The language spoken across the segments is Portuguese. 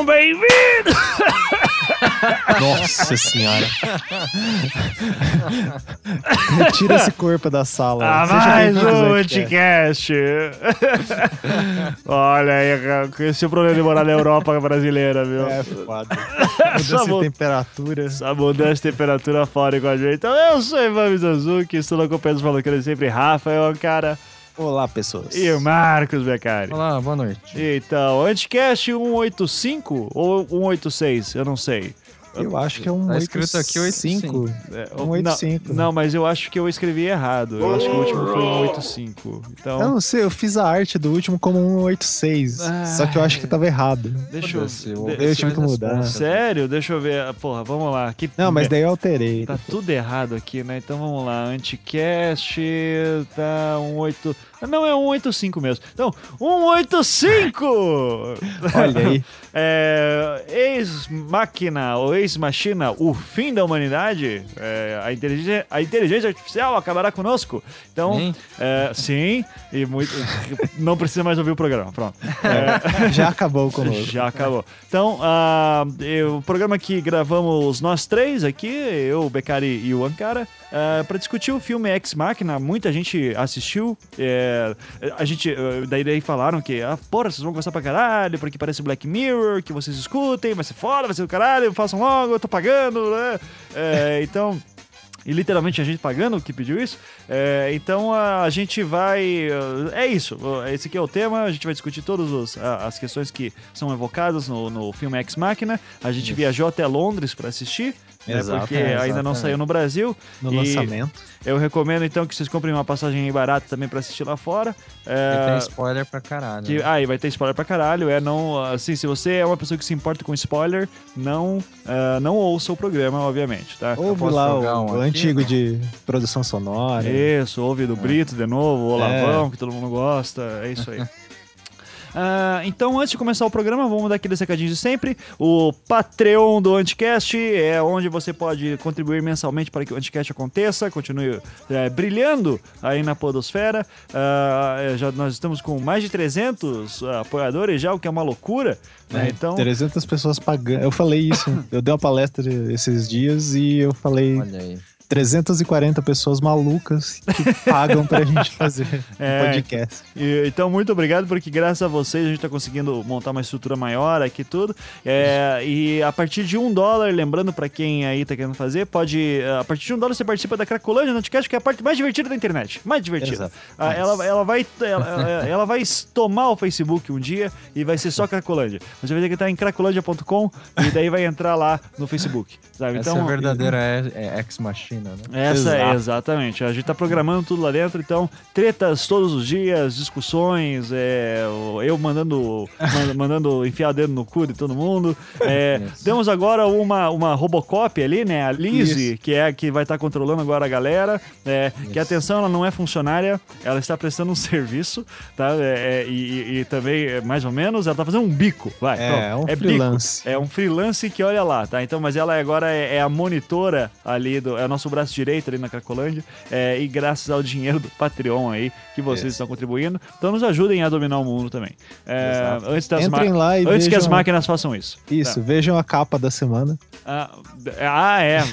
Sejam bem-vindos! Nossa senhora. Tira esse corpo da sala. Ah, mais um. Anticast. Olha aí, esse é o problema de morar na Europa brasileira, viu? É foda. Essa Mudança mu- de temperatura. Essa mudança de temperatura fora com a gente. Então, eu sou Ivan Mizanzuki, estou na companhia dos malucos sempre, Rafael Cara Olá, pessoas. e o Marcos Beccari. Olá, boa noite. Então, Anticast 185 ou 186? Eu não sei. Eu acho que é um Tá escrito aqui 85. É, 185. Não, não, mas eu acho que eu escrevi errado. Eu acho que o último foi 185. Então, Eu não sei, eu fiz a arte do último como 186. Ah. Só que eu acho que tava errado. deixa eu... De- Eu tive que mudar. Sério? Deixa eu ver. Porra, vamos lá. Que... Não, mas daí eu alterei. Tá tudo errado aqui, né? Então vamos lá. Anticast tá 18. Ah, Não, é 185 mesmo. Então, 185! Olha aí. É, ex-máquina ou ex-machina, o fim da humanidade, é, a, inteligência, a inteligência artificial acabará conosco. Então, Sim. é, sim, e muito. não precisa mais ouvir o programa. Pronto. É, Já acabou conosco. já acabou. Então, ah, eu- o programa que gravamos nós três aqui, eu, o Becari e o Ankara, para discutir o filme Ex Machina. Muita gente assistiu. é, a gente, eh, daí, daí falaram que, ah, porra, vocês vão gostar pra caralho, porque parece Black Mirror, que vocês escutem, vai ser foda, vai ser do caralho, façam logo, eu tô pagando, né? É, então. E literalmente a gente pagando o que pediu isso. É, então a, a gente vai. É isso. Esse aqui é o tema. A gente vai discutir todas as questões que são evocadas no, no filme Ex Machina. A gente viajou até Londres para assistir. Né, Exato, porque é, ainda não saiu no Brasil. No E lançamento. Eu recomendo então que vocês comprem uma passagem aí barata também para assistir lá fora. É, E tem spoiler pra caralho. que, né? ah, e vai ter spoiler pra caralho. É não. Assim, se você é uma pessoa que se importa com spoiler, não, ah, não ouça o programa, obviamente, tá? Ouve lá o, um o antigo de produção sonora. Isso, ouve do Brito de novo, o É. Olavão, que todo mundo gosta, é isso aí. Ah, então, antes de começar o programa, vamos dar aqueles recadinhos de sempre. O Patreon do Anticast é onde você pode contribuir mensalmente para que o Anticast aconteça, continue é, brilhando aí na podosfera. Ah, é, já, nós estamos com mais de 300 apoiadores já, o que é uma loucura. né? É, Então, 300 pessoas pagando. Eu falei isso. eu dei uma palestra esses dias e eu falei Olha aí. 340 pessoas malucas que pagam pra gente fazer um É. podcast. E- então, muito obrigado, porque graças a vocês a gente está conseguindo montar uma estrutura maior aqui tudo. É, e a partir de um dólar, lembrando para quem aí tá querendo fazer, pode. A partir de um dólar você participa da Cracolândia no Anticast, que é a parte mais divertida da internet. Mais divertida. Exato. Ah, ela, ela, vai, ela, ela- vai tomar o Facebook um dia e vai ser só Cracolândia. Você vai ter que estar em cracolândia.com e daí vai entrar lá no Facebook. Sabe? Essa é a verdadeira é, é Ex Né? Essa é, Exato. exatamente. A gente tá programando tudo lá dentro, então, tretas todos os dias, discussões, é, eu mandando, man- mandando enfiar dedo no cu de todo mundo. É, temos agora uma, uma Robocop ali, né? A Lizzie, que é a que vai estar controlando agora a galera. É, que atenção, ela não é funcionária, ela está prestando um serviço, tá? É, é, e, e- também, é, mais ou menos, ela tá fazendo um bico. Vai, É, pronto. um bico. freelance. É um freelance que olha lá, tá? Então, mas ela agora é, é a monitora ali do. É o nosso braço direito ali na Cracolândia. é, e graças ao dinheiro do Patreon aí que vocês Isso. estão contribuindo. Então nos ajudem a dominar o mundo também. É, antes das Entrem lá e Antes que as vejam- máquinas façam isso. Isso, vejam a capa da semana. Ah, ah, é.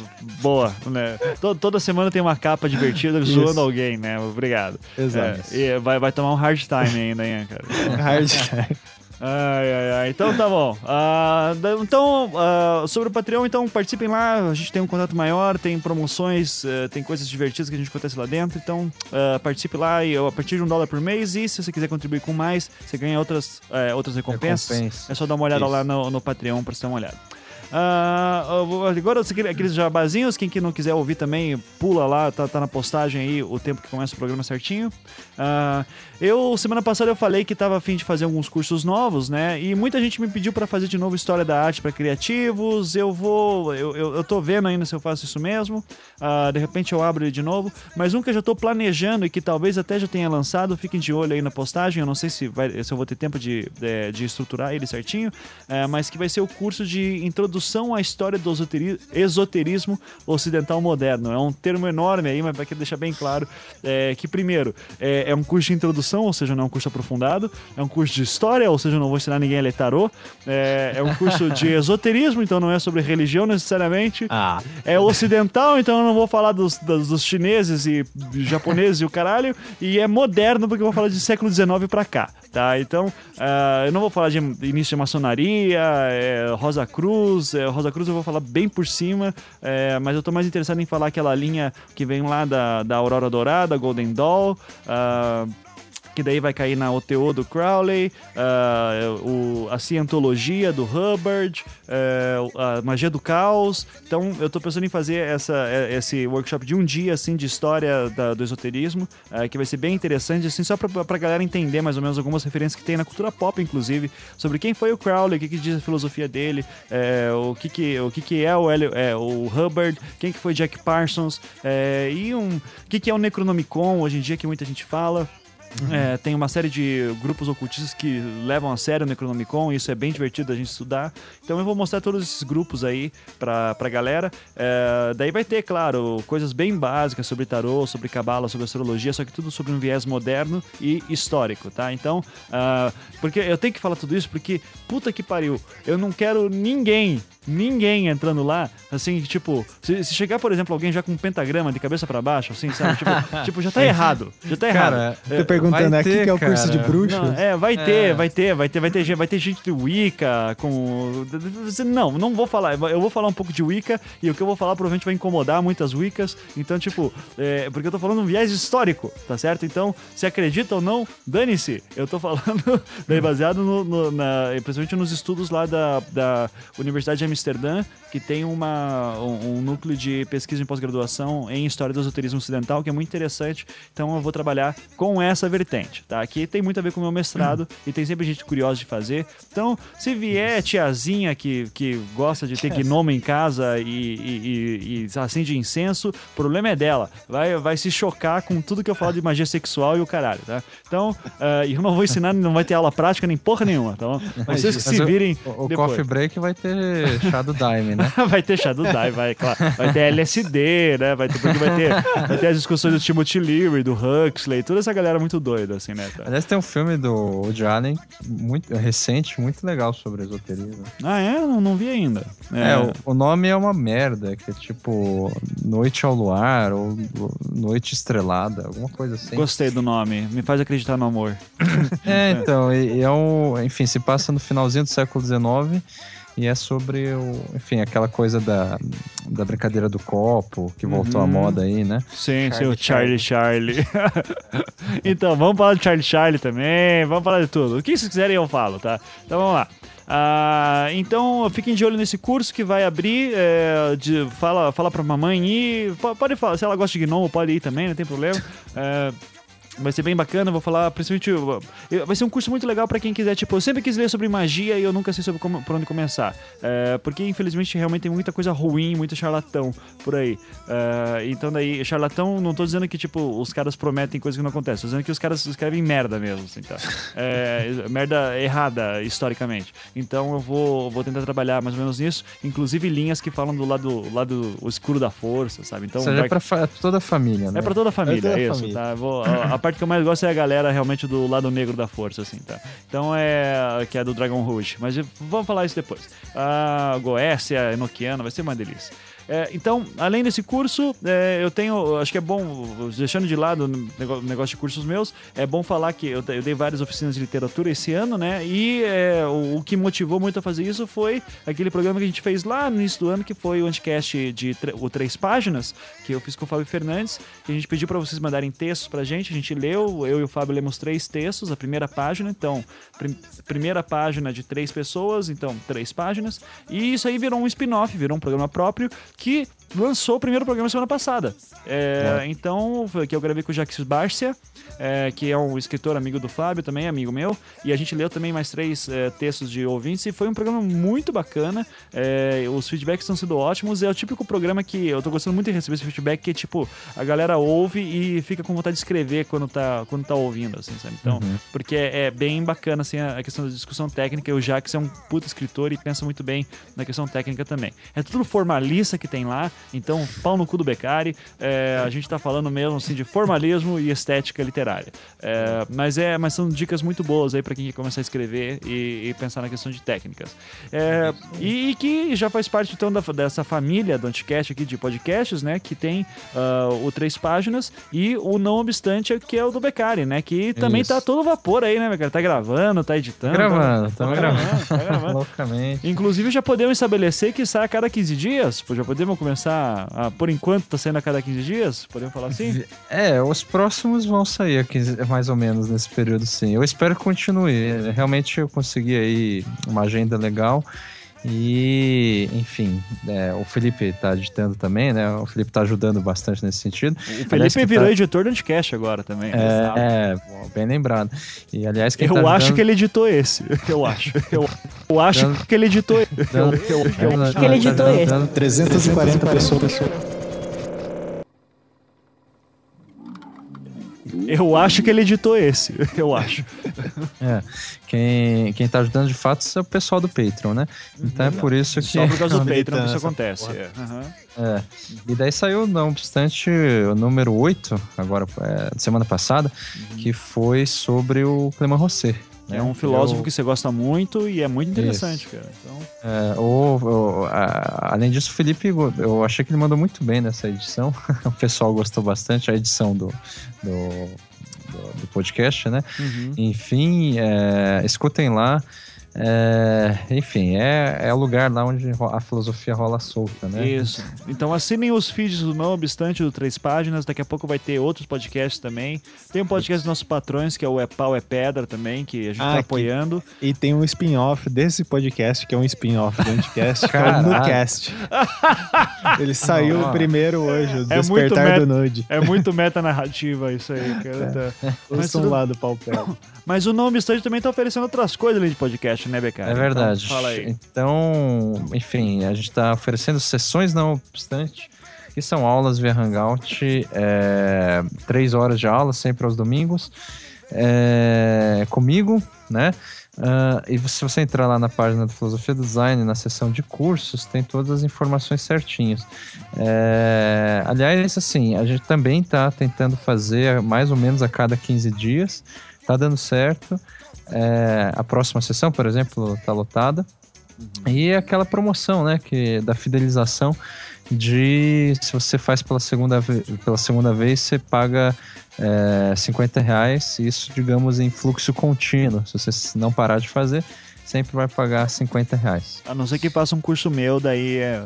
Boa. Né? To- Toda semana tem uma capa divertida zoando alguém, né? Obrigado. Exato. É, e vai, vai tomar um hard time ainda, hein, cara? Hard Ai, ai, ai. Então tá bom. Da- então, ah, sobre o Patreon, então participem lá. A gente tem um contato maior, tem promoções, eh, tem coisas divertidas que a gente acontece lá dentro. Então, ah, participe lá e a partir de um dólar por mês. E se você quiser contribuir com mais, você ganha outras, eh, outras recompensas. Recompensa. É só dar uma olhada Isso. lá no, no Patreon pra você dar uma olhada. Vou- agora aquele- aqueles jabazinhos, quem que não quiser ouvir também, pula lá, tá, tá na postagem aí o tempo que começa o programa certinho. Ah, eu, semana passada eu falei que tava afim de fazer alguns cursos novos, né? E muita gente me pediu pra fazer de novo História da Arte pra criativos. Eu vou, eu, eu, eu tô vendo ainda se eu faço isso mesmo. Ah, de repente eu abro ele de novo. Mas um que eu já tô planejando e que talvez até já tenha lançado, fiquem de olho aí na postagem. Eu não sei se, vai, se eu vou ter tempo de, de, de estruturar ele certinho, é, mas que vai ser o curso de Introdução à História do Esoteri- Esoterismo Ocidental Moderno. É um termo enorme aí, mas vai querer deixar bem claro é, que, primeiro, é, é um curso de introdução, ou seja, não é um curso aprofundado. É um curso de história, ou seja, eu não vou ensinar ninguém a ler tarô. É, é um curso de esoterismo, então não é sobre religião necessariamente. Ah, É ocidental, então eu não vou falar dos, dos, dos chineses e japoneses e o caralho. E é moderno, porque eu vou falar de século XIX pra cá, tá? Então, ah, eu não vou falar de início de maçonaria, é, Rosa Cruz. É, Rosa Cruz eu vou falar bem por cima, é, mas eu tô mais interessado em falar aquela linha que vem lá da, da Aurora Dourada, Golden Dawn. ah, que daí vai cair na OTO do Crowley, ah, o, a Cientologia do Hubbard, eh, a Magia do Caos. Então, eu tô pensando em fazer essa, eh, esse workshop de um dia, assim, de história da- do esoterismo, eh, que vai ser bem interessante, assim, só pra, pra galera entender mais ou menos algumas referências que tem na cultura pop, inclusive, sobre quem foi o Crowley, o que, que diz a filosofia dele, o, que, que, o que, que é o, é, o Hubbard, quem que foi Jack Parsons, e um, o que, que é o Necronomicon, hoje em dia, que muita gente fala. É, tem uma série de grupos ocultistas que levam a sério o Necronomicon, e isso é bem divertido da gente estudar. Então eu vou mostrar todos esses grupos aí pra, pra galera. É, daí vai ter, claro, coisas bem básicas sobre tarô, sobre cabala, sobre astrologia, só que tudo sobre um viés moderno e histórico, tá? Então, ah, porque eu tenho que falar tudo isso porque, puta que pariu, eu não quero ninguém ninguém entrando lá, assim, tipo, se, se chegar, por exemplo, alguém já com um pentagrama de cabeça pra baixo, assim, sabe? Tipo, tipo, já tá errado. Já tá errado. Cara, perguntando, vai aqui ter, que é o curso de cara. bruxo? Não, é, vai ter, É. vai ter, vai ter, vai ter, gente- vai ter gente de Wicca com. Não, não vou falar. Eu vou falar um pouco de Wicca e o que eu vou falar provavelmente vai incomodar muitas Wiccas. Então, tipo, é, porque eu tô falando um viés histórico, tá certo? Então, se acredita ou não, dane-se. Eu tô falando daí baseado no, no- na, principalmente nos estudos lá da, da Universidade de Amsterdã, que tem uma, um, um núcleo de pesquisa em pós-graduação em História do Esoterismo Ocidental, que é muito interessante. Então eu vou trabalhar com essa vertente, tá? Aqui tem muito a ver com o meu mestrado e tem sempre gente curiosa de fazer. Então, se vier tiazinha que, que gosta de ter gnomo em casa e, e, e, e acende incenso, o problema é dela. Vai, vai se chocar com tudo que eu falo de magia sexual e o caralho, tá? Então, ah, eu não vou ensinar, não vai ter aula prática nem porra nenhuma, tá bom? Vocês que Mas se virem O, o depois. Coffee Break vai ter chá do Daime, né? vai ter Shadow Die, vai, claro. Vai ter LSD, né? Vai ter, vai ter, vai ter as discussões do Timothy Leary, do Huxley, toda essa galera muito doida, assim, né? Aliás, tem um filme do Woody Allen muito recente, muito legal sobre esoterismo. Ah, é? Não, não vi ainda. É, o, o nome é uma merda, que é tipo Noite ao Luar ou Noite Estrelada, alguma coisa assim. Gostei do nome, me faz acreditar no amor. É, então, e, e é um, enfim, se passa no finalzinho do século XIX e é sobre, o, enfim, aquela coisa da, da brincadeira do copo, que voltou à Uhum. moda aí, né? Sim, sim, o Charlie Charlie. então, vamos falar do Charlie Charlie também, vamos falar de tudo. O que vocês quiserem eu falo, tá? Então vamos lá. Ah, então fiquem de olho nesse curso que vai abrir. é, de- fala, fala pra mamãe ir. Po- Pode falar, se ela gosta de gnomo, pode ir também, não tem problema. É, Vai ser bem bacana, vou falar principalmente. Vai ser um curso muito legal pra quem quiser. Tipo, eu sempre quis ler sobre magia e eu nunca sei sobre como, por onde começar. É, porque, infelizmente, realmente tem muita coisa ruim, muito charlatão por aí. É, então, daí, charlatão, não tô dizendo que, tipo, os caras prometem coisas que não acontecem. Tô dizendo que os caras escrevem merda mesmo, assim, tá? É, merda errada, historicamente. Então, eu vou, vou tentar trabalhar mais ou menos nisso. Inclusive, linhas que falam do lado, lado escuro da força, sabe? Então, Ou seja, é pra fa- toda a família, né? é pra toda a família, toda a isso, família. tá? Vou- a, a parte que eu mais gosto é a galera realmente do lado negro da força, assim, tá? Então é. que é do Dragon Rouge. Mas vamos falar isso depois. A Goécia, Enochiana, vai ser uma delícia. É, então, além desse curso, é, eu tenho, acho que é bom, deixando de lado o negócio de cursos meus, é bom falar que eu, eu dei várias oficinas de literatura esse ano, né? E é, o, o que motivou muito a fazer isso foi aquele programa que a gente fez lá no início do ano, que foi o Anticast de o Três Páginas, que eu fiz com o Fábio Fernandes, que a gente pediu para vocês mandarem textos pra gente, a gente leu, eu e o Fábio lemos três textos, a primeira página, então, prim- primeira página de três pessoas, então, três páginas, e isso aí virou um spin-off, virou um programa próprio, que lançou o primeiro programa semana passada. É, Então, foi que eu gravei com o Jacques Barcia, é, que é um escritor amigo do Fábio, também amigo meu, e a gente leu também mais três é, textos de ouvintes, e foi um programa muito bacana, é, os feedbacks estão sendo ótimos, é o típico programa que eu tô gostando muito de receber esse feedback, que tipo, a galera ouve e fica com vontade de escrever quando tá, quando tá ouvindo, assim, sabe? Então, porque é, é bem bacana, assim, a, questão da discussão técnica, e o Jacques é um puto escritor e pensa muito bem na questão técnica também. É tudo formalista que tem lá, então, pau no cu do Beccari, é, a gente tá falando mesmo, assim, de formalismo e estética literária. É, mas, é, mas são dicas muito boas aí pra quem quer começar a escrever e, e pensar na questão de técnicas. É, e, e que já faz parte, então, da- dessa família do Anticast aqui de podcasts, né, que tem ah, o Três Páginas e o Não Obstante, que é o do Beccari, né, que também Isso. tá todo vapor aí, né, Beccari? Tá gravando, tá editando. Gravando, tá, tamo gravando. tá gravando. Loucamente. Inclusive já podemos estabelecer que sai a cada 15 dias? Já podemos começar, a, por enquanto tá saindo a cada 15 dias? Podemos falar assim? É, os próximos vão sair aqui, mais ou menos nesse período, sim. Eu espero que continue. Realmente eu consegui aí uma agenda legal. E, enfim, é, o Felipe tá editando também, né? O Felipe tá ajudando bastante nesse sentido. O Felipe que virou tá- editor do Anticast agora também. É, é, bem lembrado. E aliás, Eu tá acho ajudando- que ele editou esse. Eu acho. Eu, eu acho Dando- que ele editou esse. Eu, dando- eu, eu, dando- que ele editou dando- esse. dando 340 pessoas. Eu acho que ele editou esse. Eu acho. É, quem, quem tá ajudando de fato é o pessoal do Patreon, né? Então é por isso que. Só por causa do Patreon que isso acontece. é. Aham. É. E daí saiu, não obstante, o número 8, agora, é, semana passada, que foi sobre o Clément Rosset. Né? É um filósofo Eu- que você gosta muito e é muito interessante, cara. Então, É, a- além disso, o Felipe, eu achei que ele mandou muito bem nessa edição. o pessoal gostou bastante, a edição do, do, do- do podcast, né? uhum. Enfim, é, escutem lá. É, enfim, é, é o lugar lá onde a filosofia rola solta, né? Isso. Então assinem os feeds do Não Obstante do Três Páginas. Daqui a pouco vai ter outros podcasts também. Tem um podcast dos nossos patrões, que é o É Pau é Pedra também, que a gente Ah, tá que- apoiando. E tem um spin-off desse podcast, que é um spin-off do Anticast, que é o. Nudcast. Ele saiu Nossa. primeiro hoje, o É muito Despertar meta- do Nude. É muito metanarrativa isso aí, cara. Tá. Mas, Ouçam tudo- lá do Palpelo. mas o Não Obstante também tá oferecendo outras coisas além de podcast, né, Becari? É verdade. Então, fala aí. Então, enfim, a gente está oferecendo sessões não obstante, que são aulas via Hangout, é, três horas de aula, sempre aos domingos, é, comigo, né? Ah, e se você entrar lá na página do Filosofia do Design, na seção de cursos, tem todas as informações certinhas. É, aliás, assim, a gente também está tentando fazer mais ou menos a cada 15 dias, tá dando certo. É, a próxima sessão, por exemplo, tá lotada. E aquela promoção, né, que da fidelização de se você faz pela segunda, pela segunda vez, você paga é, 50 reais, isso, digamos, em fluxo contínuo. Se você não parar de fazer, sempre vai pagar 50 reais. A não ser que faça um curso meu, daí é.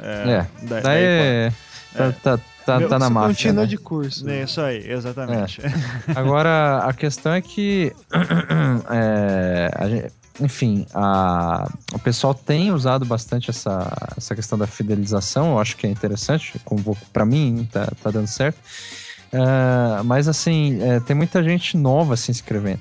É, da- daí é, tá, tá, tá, Meu, tá na Isso máfia. Continua né? de curso. É isso aí, exatamente. Agora, a questão é que, é, a gente- enfim, a- o pessoal tem usado bastante essa, essa questão da fidelização, eu acho que é interessante, como para mim tá, tá dando certo. Ah, mas, assim, é, tem muita gente nova se inscrevendo.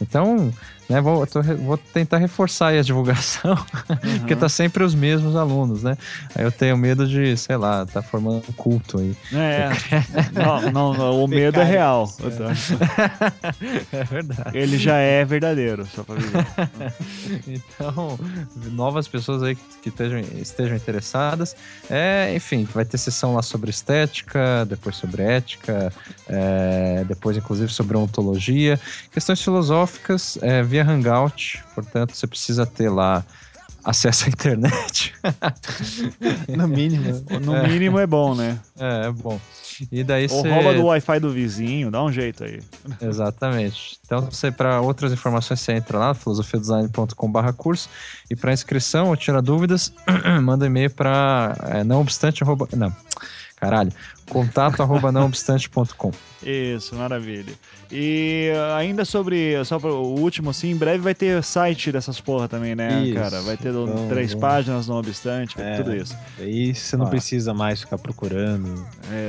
Então, né, vou, tô vou tentar reforçar aí a divulgação, porque tá sempre os mesmos alunos, né? Aí eu tenho medo de, sei lá, tá formando um culto aí. É, não, não, não, o medo é real. Então, É verdade. ele já é verdadeiro, só pra avisar. Então, novas pessoas aí que, que estejam, estejam interessadas. É, enfim, vai ter sessão lá sobre estética, depois sobre ética, é, depois, inclusive, sobre ontologia. Questões filosóficas é, via Hangout, portanto, você precisa ter lá acesso à internet. No mínimo. No mínimo é bom, né? é, é bom. E daí Ou você... rouba do Wi-Fi do vizinho, dá um jeito aí. Exatamente. Então, você para outras informações, você entra lá, filosofiadesign.com.br curso. E para inscrição ou tirar dúvidas, manda e-mail para é, não obstante arroba, não, caralho, contato arroba não obstante.com. Isso, maravilha. E ainda sobre, só o último, assim, em breve vai ter site dessas porra também, né, Isso. cara? Vai ter três vamos. páginas, não obstante, É. tudo isso. Aí você não Ah. precisa mais ficar procurando.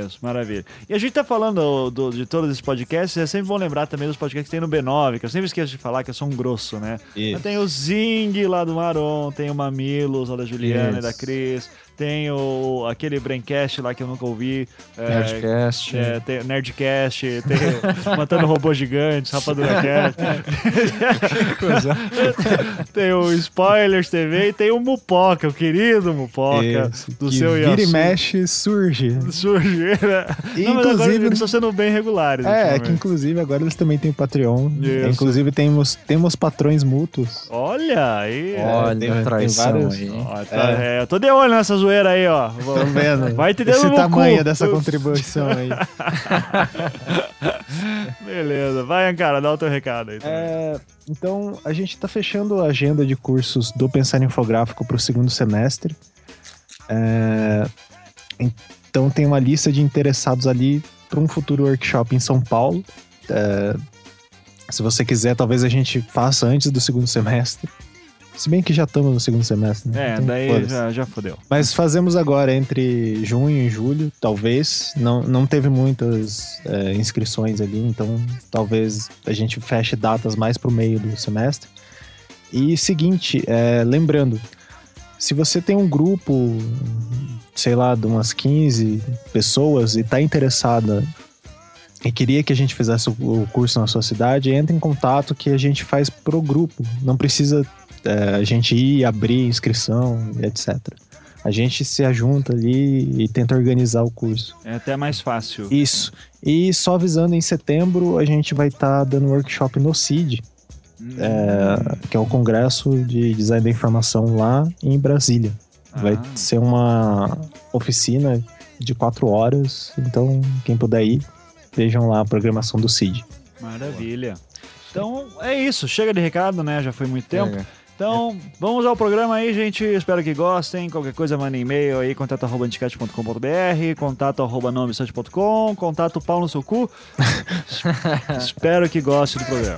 Isso, maravilha. E a gente tá falando do- de todos esses podcasts, é sempre bom lembrar também dos podcasts que tem no B9, que eu sempre esqueço de falar que eu sou um grosso, né? Isso. Mas Tem o Zing lá do Maron, tem o Mamilos lá da Juliana e da Isso. Cris, tem o, aquele Braincast lá que eu nunca ouvi. é, Nerdcast. É, tem o Nerdcast, tem Matando Robôs Gigantes, Rapadura Cast. tem o Spoilers TV e tem o Mupoca, o querido Mupoca, Isso, do que seu vira e mexe, surge. Surge, né? Não, mas agora Inclusive- eles estão sendo bem regulares. É, é que inclusive agora eles também têm Patreon. Isso. Inclusive temos, temos patrões mútuos. Olha aí. Olha tem- traição vários- aí. Ó, tá- é, eu tô de olho nessa zoeira aí, ó. Vou- Tô vendo. Vai te dando Esse tamanho cu. dessa contribuição aí. Beleza, vai, Ancara, dá o teu recado aí. É, então, a gente está fechando a agenda de cursos do Pensar Infográfico para o segundo semestre. É, então, tem uma lista de interessados ali para um futuro workshop em São Paulo. É, se você quiser, talvez a gente faça antes do segundo semestre. Se bem que já estamos no segundo semestre, né? É, Então, daí já, já fodeu. Mas fazemos agora entre junho e julho, talvez. Não, não teve muitas é, inscrições ali, então talvez a gente feche datas mais pro meio do semestre. E seguinte, é, lembrando, se você tem um grupo, sei lá, de umas 15 pessoas e tá interessada e queria que a gente fizesse o o curso na sua cidade, entre em contato que a gente faz pro grupo. Não precisa é, a gente ir abrir inscrição, e etc. A gente se ajunta ali e tenta organizar o curso. É até mais fácil. Isso. E só avisando, em setembro a gente vai estar dando workshop no CID, é, que é o Congresso de Design da Informação lá em Brasília. Vai Ah. ser uma oficina de quatro horas, então quem puder ir, vejam lá a programação do CID. Maravilha. Então é isso, chega de recado, né? Já foi muito tempo. Chega. Então, vamos ao programa aí, gente. Espero que gostem. Qualquer coisa, manda e-mail aí, contato arroba contato arroba nomeobstante.com, contato pau no seu cu. Espero que goste do programa.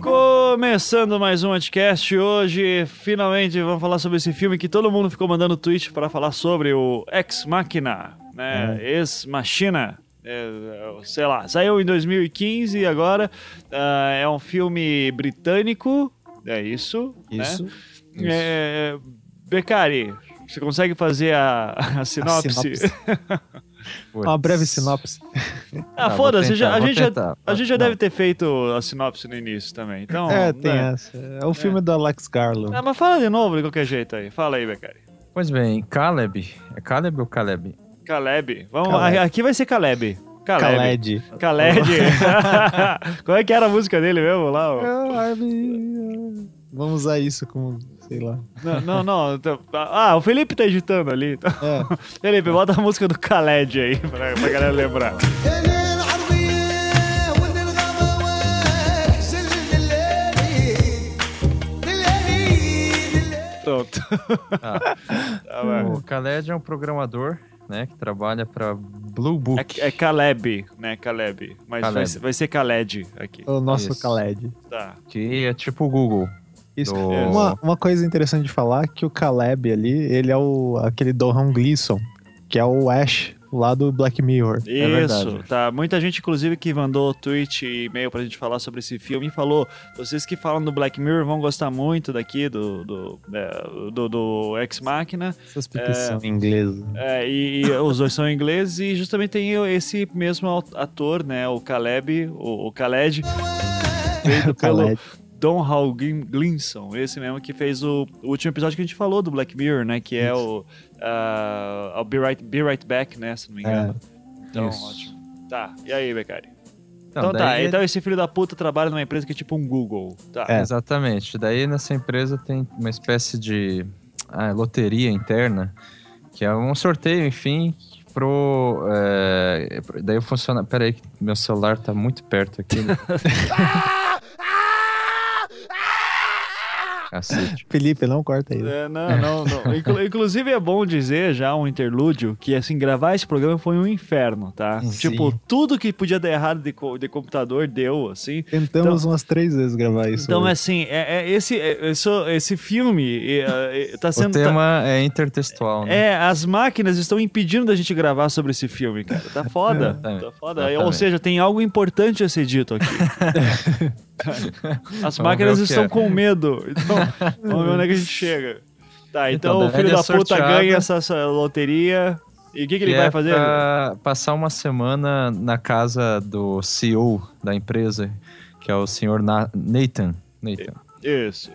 Começando mais um podcast hoje, finalmente vamos falar sobre esse filme que todo mundo ficou mandando tweet para falar sobre, o Ex Machina, né? Ex Machina. É, sei lá, saiu em 2015 e agora ah, é um filme britânico, é isso, Isso. né? É, Beccari, você consegue fazer a, a sinopse? sinopse. Uma breve sinopse. Ah, Tá, foda-se, a gente já, a gente já deve ter feito a sinopse no início também, então... é, tem né? essa. É o filme do Alex Garland. Ah, mas fala de novo de qualquer jeito aí. Fala aí, Beccari. Pois bem, Caleb. É Caleb ou Caleb? Caleb. Vamos Caleb. Aqui vai ser Caleb. Caleb. Khaled. Khaled. Qual é que era a música dele mesmo lá? ó? Vamos usar isso como, sei lá. Não, não, não. Então, ah, ah, o Felipe tá editando ali. Então. É. Felipe, bota a música do Khaled aí pra, pra galera lembrar. Pronto. Ah. Tá o Caleb é um programador né, que trabalha para Blue Book. É, é, Caleb, né, Caleb. Mas Caleb. Vai, vai, ser Caled aqui. O nosso Isso. Caled. Tá. Que é tipo o Google, isso. Do- Uma, uma coisa interessante de falar é que o Caleb ali, ele é o, aquele Dohan Gleason, que é o Ash lá do Black Mirror. Isso, verdade. tá. Muita gente, inclusive, que mandou tweet e e-mail pra gente falar sobre esse filme e falou: vocês que falam do Black Mirror vão gostar muito daqui do, do, é, do, do Ex Machina. Essas porque são ingleses. É, e, e os dois são ingleses e justamente tem esse mesmo ator, né? O Caleb, o, o Khaled, feito O pelo Khaled. Don Hal Glin- Glinson, esse mesmo que fez o, o último episódio que a gente falou do Black Mirror, né? Que é o ah, I'll Be Right, Be right Back, né? Se não me engano. Então, Isso. ótimo. Tá, e aí, Becari? Então, Então tá, daí- então esse filho da puta trabalha numa empresa que é tipo um Google. Tá. É. Exatamente. Daí nessa empresa tem uma espécie de ah, loteria interna, que é um sorteio, enfim, pro. é, daí funciona. Pera aí, meu celular tá muito perto aqui. né? Cacete. Felipe, não corta aí. É, não, não, não. Inclu- inclusive é bom dizer já um interlúdio que assim, gravar esse programa foi um inferno, tá? Sim. Tipo, tudo que podia dar errado de, co- de computador deu, assim. Tentamos umas três vezes gravar isso. Então, hoje. assim, é, é esse, é, isso- esse filme é, é, tá O sendo. tá- tema é intertextual, né? É, as máquinas estão impedindo da gente gravar sobre esse filme, cara. Tá foda. Tá foda. Exatamente. Ou seja, tem algo importante a ser dito aqui. As máquinas estão é. com medo. Então, vamos ver onde é que a gente chega. Tá, então, Então, o filho é da puta ganha essa, essa loteria. E o que, que ele vai é fazer? passar uma semana na casa do CEO da empresa, que é o senhor Na- Nathan. Nathan. Isso.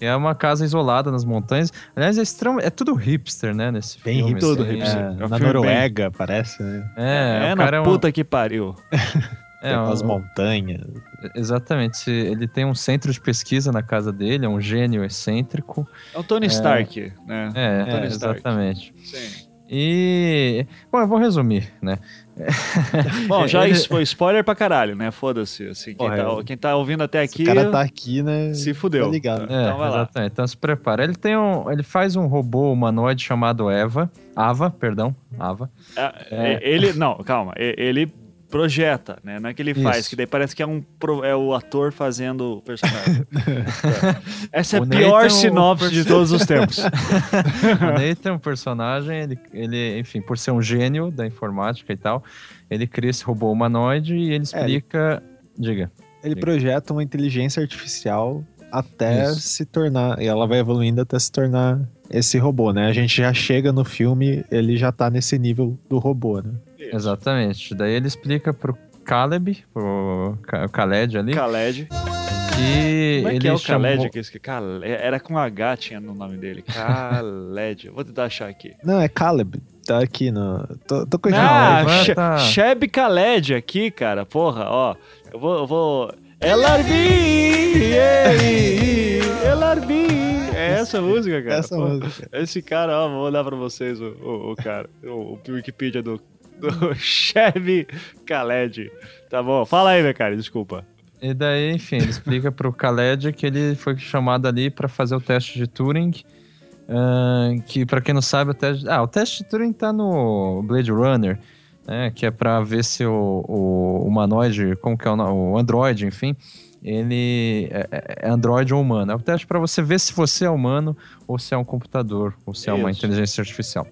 É uma casa isolada nas montanhas. Aliás, é, é tudo hipster, né? Nesse Bem filme. hipster. Tudo assim. hipster. É, É um na filme Noruega, parece, né? É, É, o na é um, puta que pariu. é Tem um- as montanhas. Exatamente. Ele tem um centro de pesquisa na casa dele, é um gênio excêntrico. É o Tony Stark, né? É, Tony Stark. exatamente. Sim. E. Bom, eu vou resumir, né? Bom, já Ele- foi spoiler pra caralho, né? Foda-se. Assim, quem, Porra, tá, quem tá ouvindo até aqui. o cara tá aqui, né? Se fudeu. Tá ligado. Tá. É, Então vai lá. exatamente. Então se prepara. Ele tem um. Ele faz um robô humanoide chamado Eva. Ava, perdão. Ava. É, Ele. Não, calma. Ele projeta, né? Não é que ele faz, Isso. que daí parece que é, um, pro- é o ator fazendo o personagem. É. Essa é a O pior Nathan, o sinopse de todos os tempos. o Nathan, um personagem, ele, ele, enfim, por ser um gênio da informática e tal, ele cria esse robô humanoide e ele explica. Diga. Ele Sim. projeta uma inteligência artificial até Isso. se tornar. E ela vai evoluindo até se tornar esse robô, né? A gente já chega no filme, ele já tá nesse nível do robô, né? Exatamente. Daí ele explica pro Caleb, pro Khaled ali, Khaled. que Como é ele que é o chamou... Khaled? Que esse Khaled? Era com H, tinha no nome dele. Khaled. Vou tentar achar aqui. Não, é Caleb. Tá aqui no. Tô, tô com Ah, levanta. She- Sheb Khaled aqui, cara. Porra, ó. Eu vou. Eu vou... LRB! LRB! É essa música, cara. Essa Pô, música. Esse cara, ó, vou mandar pra vocês o, o, o cara. O, o Wikipedia do, do Chevy Khaled. Tá bom. Fala aí, meu cara, desculpa. E daí, enfim, ele explica pro Khaled que ele foi chamado ali para fazer o teste de Turing. ah, que para quem não sabe, o teste. Ah, o teste de Turing tá no Blade Runner, né? Que é para ver se o, o humanoide, como que é o, no- o Android, enfim, ele é, é Android ou humano. É o teste para você ver se você é humano ou se é um computador ou se é uma Isso. inteligência artificial.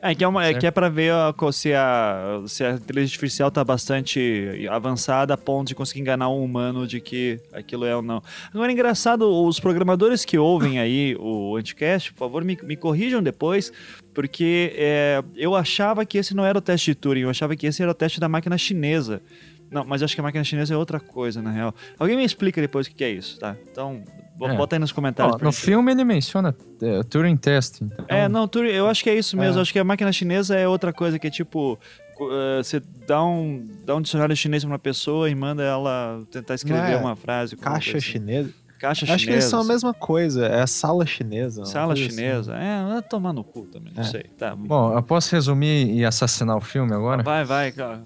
É que é, uma, é que é pra ver ó, se, a, se a inteligência artificial tá bastante avançada a ponto de conseguir enganar um humano de que aquilo é ou não. Agora, engraçado, os programadores que ouvem aí o Anticast, por favor, me, me corrijam depois, porque é, eu achava que esse não era o teste de Turing, eu achava que esse era o teste da máquina chinesa. Não, mas acho que a máquina chinesa é outra coisa, na real. Alguém me explica depois o que é isso, tá? Então, É. bota aí nos comentários. Ó, no filme ele menciona é, Turing Test. Então, É, não, Turing, eu acho que é isso mesmo. É. Acho que a máquina chinesa é outra coisa que é tipo. eh, Você dá um, dá um dicionário chinês pra uma pessoa e manda ela tentar escrever é uma frase. Caixa assim. chinesa. Caixa Acho que eles chinesa. são a mesma coisa. É a sala chinesa. Sala assim. chinesa. É, vai tomar no cu também, não É. sei. Tá. Bom, eu posso resumir e assassinar o filme agora? Vai, vai, cara.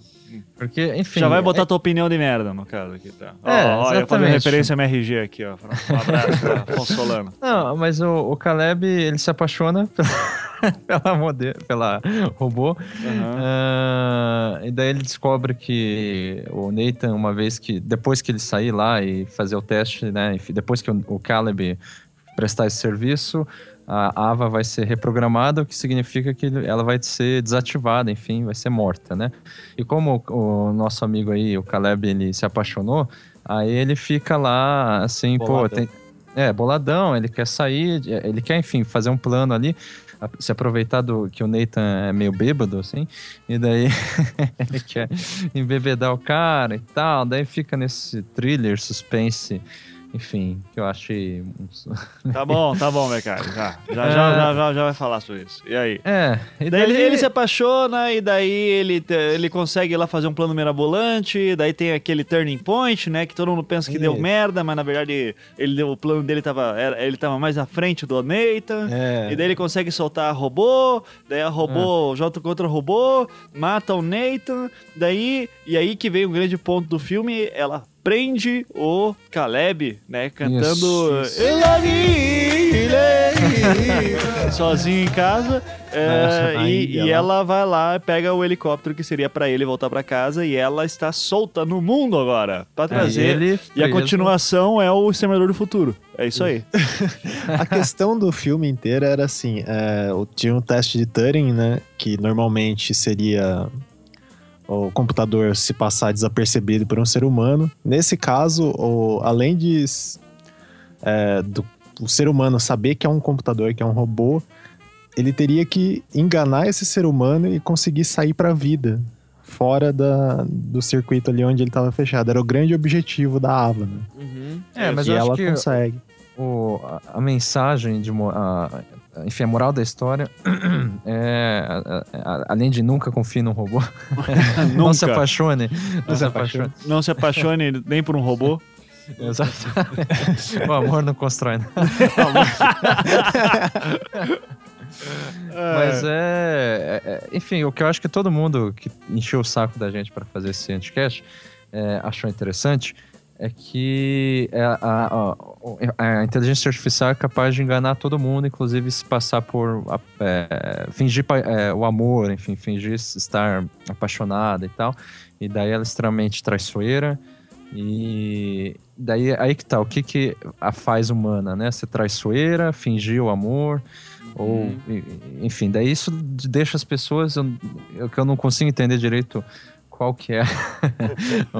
Porque, enfim. Já vai botar é- tua opinião de merda no caso aqui, tá? Ó, É, ó, eu fazer exatamente. referência ao MRG aqui, ó. Um abraço pra Afonso Solano. Não, mas o, o Caleb, ele se apaixona pela, pela modelo, pela robô. Aham. Ah, e daí ele descobre que o Nathan, uma vez que. Depois que ele sair lá e fazer o teste, né? Depois que o, o Caleb prestar esse serviço, a Ava vai ser reprogramada, o que significa que ela vai ser desativada, enfim, vai ser morta, né? E como o, o nosso amigo aí, o Caleb, ele se apaixonou, aí ele fica lá, assim, pô, Boladão. tem, é, boladão, ele quer sair, ele quer, enfim, fazer um plano ali, se aproveitar do que o Nathan é meio bêbado, assim, e daí ele quer embebedar o cara e tal, daí fica nesse thriller, suspense, enfim, que eu achei. uns- Tá bom, tá bom, Becari. Já, já, É. já, já, já, vai falar sobre isso. E aí? É, e Daí ele, ele se apaixona e daí ele, ele consegue ir lá fazer um plano mirabolante, daí tem aquele turning point, né, que todo mundo pensa que deu merda, mas na verdade ele deu, o plano dele tava, era- ele tava mais à frente do Nathan. É. E daí ele consegue soltar a robô, daí a robô junta contra o robô, mata o Nathan, daí e aí que vem o grande ponto do filme, ela prende o Caleb, né, cantando Isso, isso. Sozinho em casa, é, Nossa, e, e ela- vai lá, pega o helicóptero que seria pra ele voltar pra casa e ela está solta no mundo agora pra trazer. ele e a continuação é o Exterminador do Futuro. É isso aí. A questão do filme inteiro era assim: é, o- tinha um teste de Turing, né? Que normalmente seria o computador se passar desapercebido por um ser humano. Nesse caso, o- além de é, do, o ser humano saber que é um computador, que é um robô, ele teria que enganar esse ser humano e conseguir sair para a vida. Fora da, do circuito ali onde ele estava fechado. Era o grande objetivo da Ava, né? É, mas e eu acho ela que consegue. o, a, a mensagem de a- enfim, a moral da história é a- a- a- além de nunca confie num robô, não se apaixone, não se se apaixone. Não se apaixone nem por um robô. Exatamente. o amor não constrói nada. Mas é, é- é- Enfim, o que eu acho que todo mundo que encheu o saco da gente para fazer esse anticast é, achou interessante é que é, a, a- a- inteligência artificial é capaz de enganar todo mundo, inclusive se passar por. é, fingir é, o amor, enfim, fingir estar apaixonada e tal. E daí ela é extremamente traiçoeira. E daí aí que tá, o que que a faz humana, né? Ser traiçoeira, fingir o amor, ou e- enfim, daí isso deixa as pessoas eu, que eu não consigo entender direito qual que é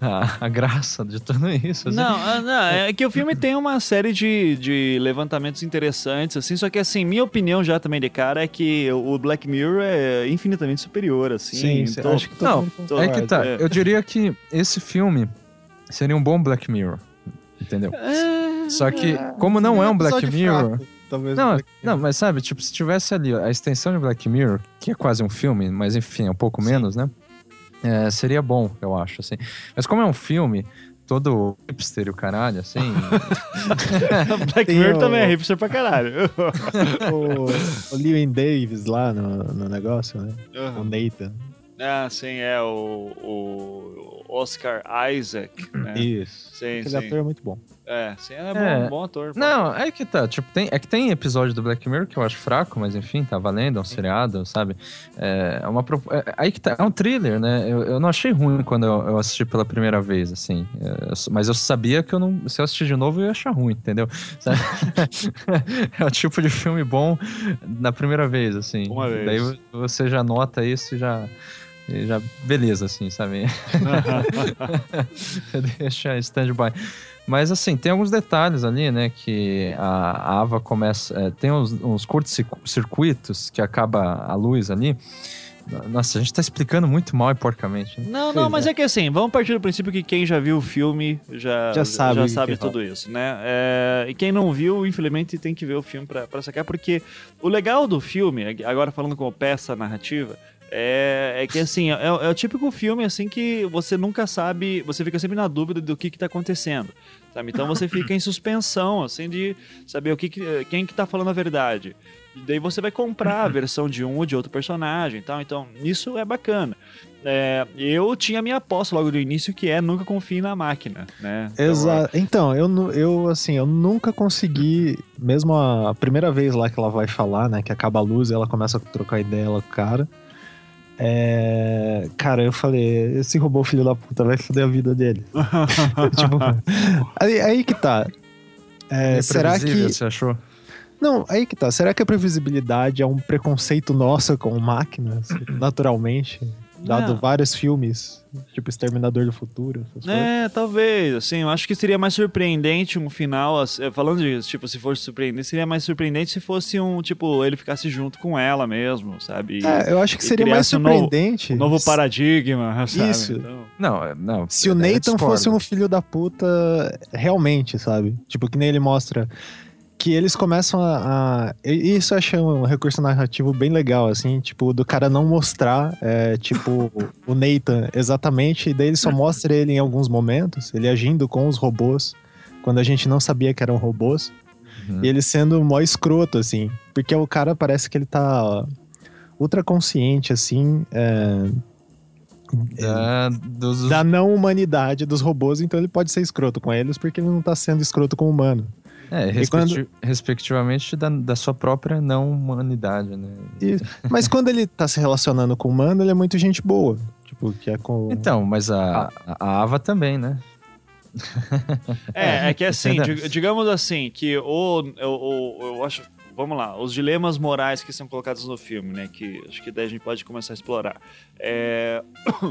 a, a graça de tudo isso. assim. Não, ah, não, é que o filme tem uma série de, de levantamentos interessantes, assim, só que assim, minha opinião já também de cara é que o Black Mirror é infinitamente superior, assim. Sim, sim, então- acho que todo Não, mundo tô- É que tá, é. eu diria que esse filme seria um bom Black Mirror, entendeu? Só que, como não é um Black Mirror... fraco, talvez Não, não, mas sabe, tipo, se tivesse ali a extensão de Black Mirror, que é quase um filme, mas enfim, é um pouco menos, né? É, seria bom, eu acho, assim. Mas como é um filme, todo hipster e o caralho, assim... Black Mirror o- também é hipster pra caralho. o, o Lewin Davis lá no, no negócio, né? O Nathan. ah, sim, é o, o Oscar Isaac, né? Isso. Sim, Aquele sim. ator é muito bom. É, sim, é bom, É. bom ator. Não, é que tá, tipo, tem, é que tem episódio do Black Mirror que eu acho fraco, mas enfim, tá valendo, é um seriado, sabe? É uma pro- é, aí que tá, é um thriller, né? Eu, eu não achei ruim quando eu, eu assisti pela primeira vez, assim. É, mas eu sabia que eu não, se eu assistir de novo eu ia achar ruim, entendeu? É o tipo de filme bom na primeira vez, assim. Uma vez. Daí você já nota isso e já. e já beleza, assim, sabe? Deixa stand-by. Mas assim, tem alguns detalhes ali, né? Que a Ava começa. é, tem uns, uns curtos-circuitos que acaba a luz ali. Nossa, a gente tá explicando muito mal e porcamente. Né? Não, não, mas é. que assim, vamos partir do princípio que quem já viu o filme já, Já sabe que que tudo isso, né? É, e quem não viu, infelizmente, tem que ver o filme pra, pra sacar, porque o legal do filme, agora falando como peça narrativa, é, é que assim, é, é o típico filme assim que você nunca sabe, você fica sempre na dúvida do que que tá acontecendo, sabe? Então você fica em suspensão, assim, de saber o que, que quem que tá falando a verdade. E daí você vai comprar a versão de um ou de outro personagem e tal. Então, isso é bacana. É, eu tinha minha aposta logo do início que é nunca confie na máquina, né? Então, Exato. Então, eu, eu, assim, eu nunca consegui, mesmo a primeira vez lá que ela vai falar, né, que acaba a luz e ela começa a trocar ideia com o cara. É, cara, eu falei, esse robô filho da puta vai foder a vida dele. tipo, aí, aí que tá. É, É será que. Você achou? Não, aí que tá. Será que a previsibilidade é um preconceito nosso com máquinas, naturalmente? Dado É. vários filmes, tipo Exterminador do Futuro. essas coisas. É, talvez, assim, eu acho que seria mais surpreendente um final, assim, é, falando disso, tipo, se fosse surpreendente, seria mais surpreendente se fosse um, tipo, ele ficasse junto com ela mesmo, sabe? E- É, eu acho que seria mais criasse um novo- surpreendente. um novo paradigma, sabe? Isso. Então, Não, é- não. Se o eu Nathan fosse um filho da puta realmente, sabe? Tipo, que nem ele mostra que eles começam a. a- isso eu achei um recurso narrativo bem legal, assim, tipo, do cara não mostrar, é, tipo, o Nathan exatamente, e daí ele só mostra ele em alguns momentos, ele agindo com os robôs, quando a gente não sabia que eram robôs, Uhum. e ele sendo mó escroto, assim, porque o cara parece que ele tá ultra consciente, assim, é, Da, dos, da não humanidade dos robôs, então ele pode ser escroto com eles porque ele não tá sendo escroto com o humano. É, respecti- respectivamente da, da sua própria não humanidade, né? E- mas quando ele tá se relacionando com o humano, ele é muito gente boa. Tipo, que é com. Então, mas Ah. a, a Ava também, né? É, é que assim, Entendeu? dig- digamos assim, que o, o, o- eu acho, vamos lá, os dilemas morais que são colocados no filme, né, que acho que daí a gente pode começar a explorar. É,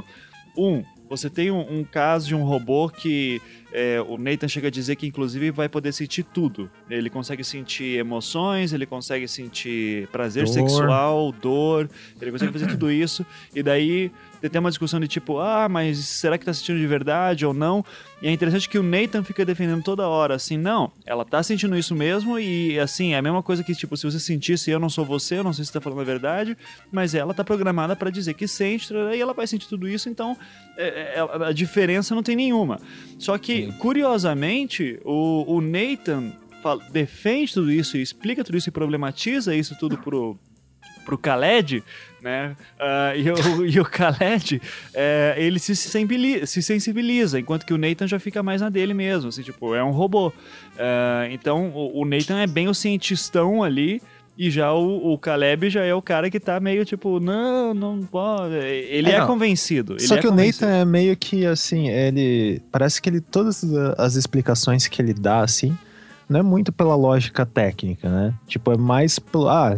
um, você tem um, um caso de um robô que é, o Nathan chega a dizer que inclusive vai poder sentir tudo. Ele consegue sentir emoções, ele consegue sentir prazer Dor. sexual, dor, ele consegue fazer tudo isso, e daí tem uma discussão de tipo, ah, mas será que tá sentindo de verdade ou não? E é interessante que o Nathan fica defendendo toda hora, assim, não, ela tá sentindo isso mesmo e, assim, é a mesma coisa que, tipo, se você sentisse eu não sou você, eu não sei se tá falando a verdade, mas ela tá programada pra dizer que sente, e ela vai sentir tudo isso, então é, é, a diferença não tem nenhuma. Só que, curiosamente, o, o Nathan fala- defende tudo isso e explica tudo isso e problematiza isso tudo pro, pro Khaled, né? Ah, e, o, e o Khaled, é, ele se, sensibiliza, se sensibiliza, enquanto que o Nathan já fica mais na dele mesmo, assim, tipo, é um robô. Ah, então, o, o Nathan é bem o cientistão ali, e já o, o Caleb já é o cara que tá meio tipo, não, não pode. Ele é, É, convencido. ele Só é que o convencido. Nathan é meio que assim, ele. Parece que ele. Todas as explicações que ele dá, assim, não é muito pela lógica técnica, né? Tipo, é mais pelo. Ah,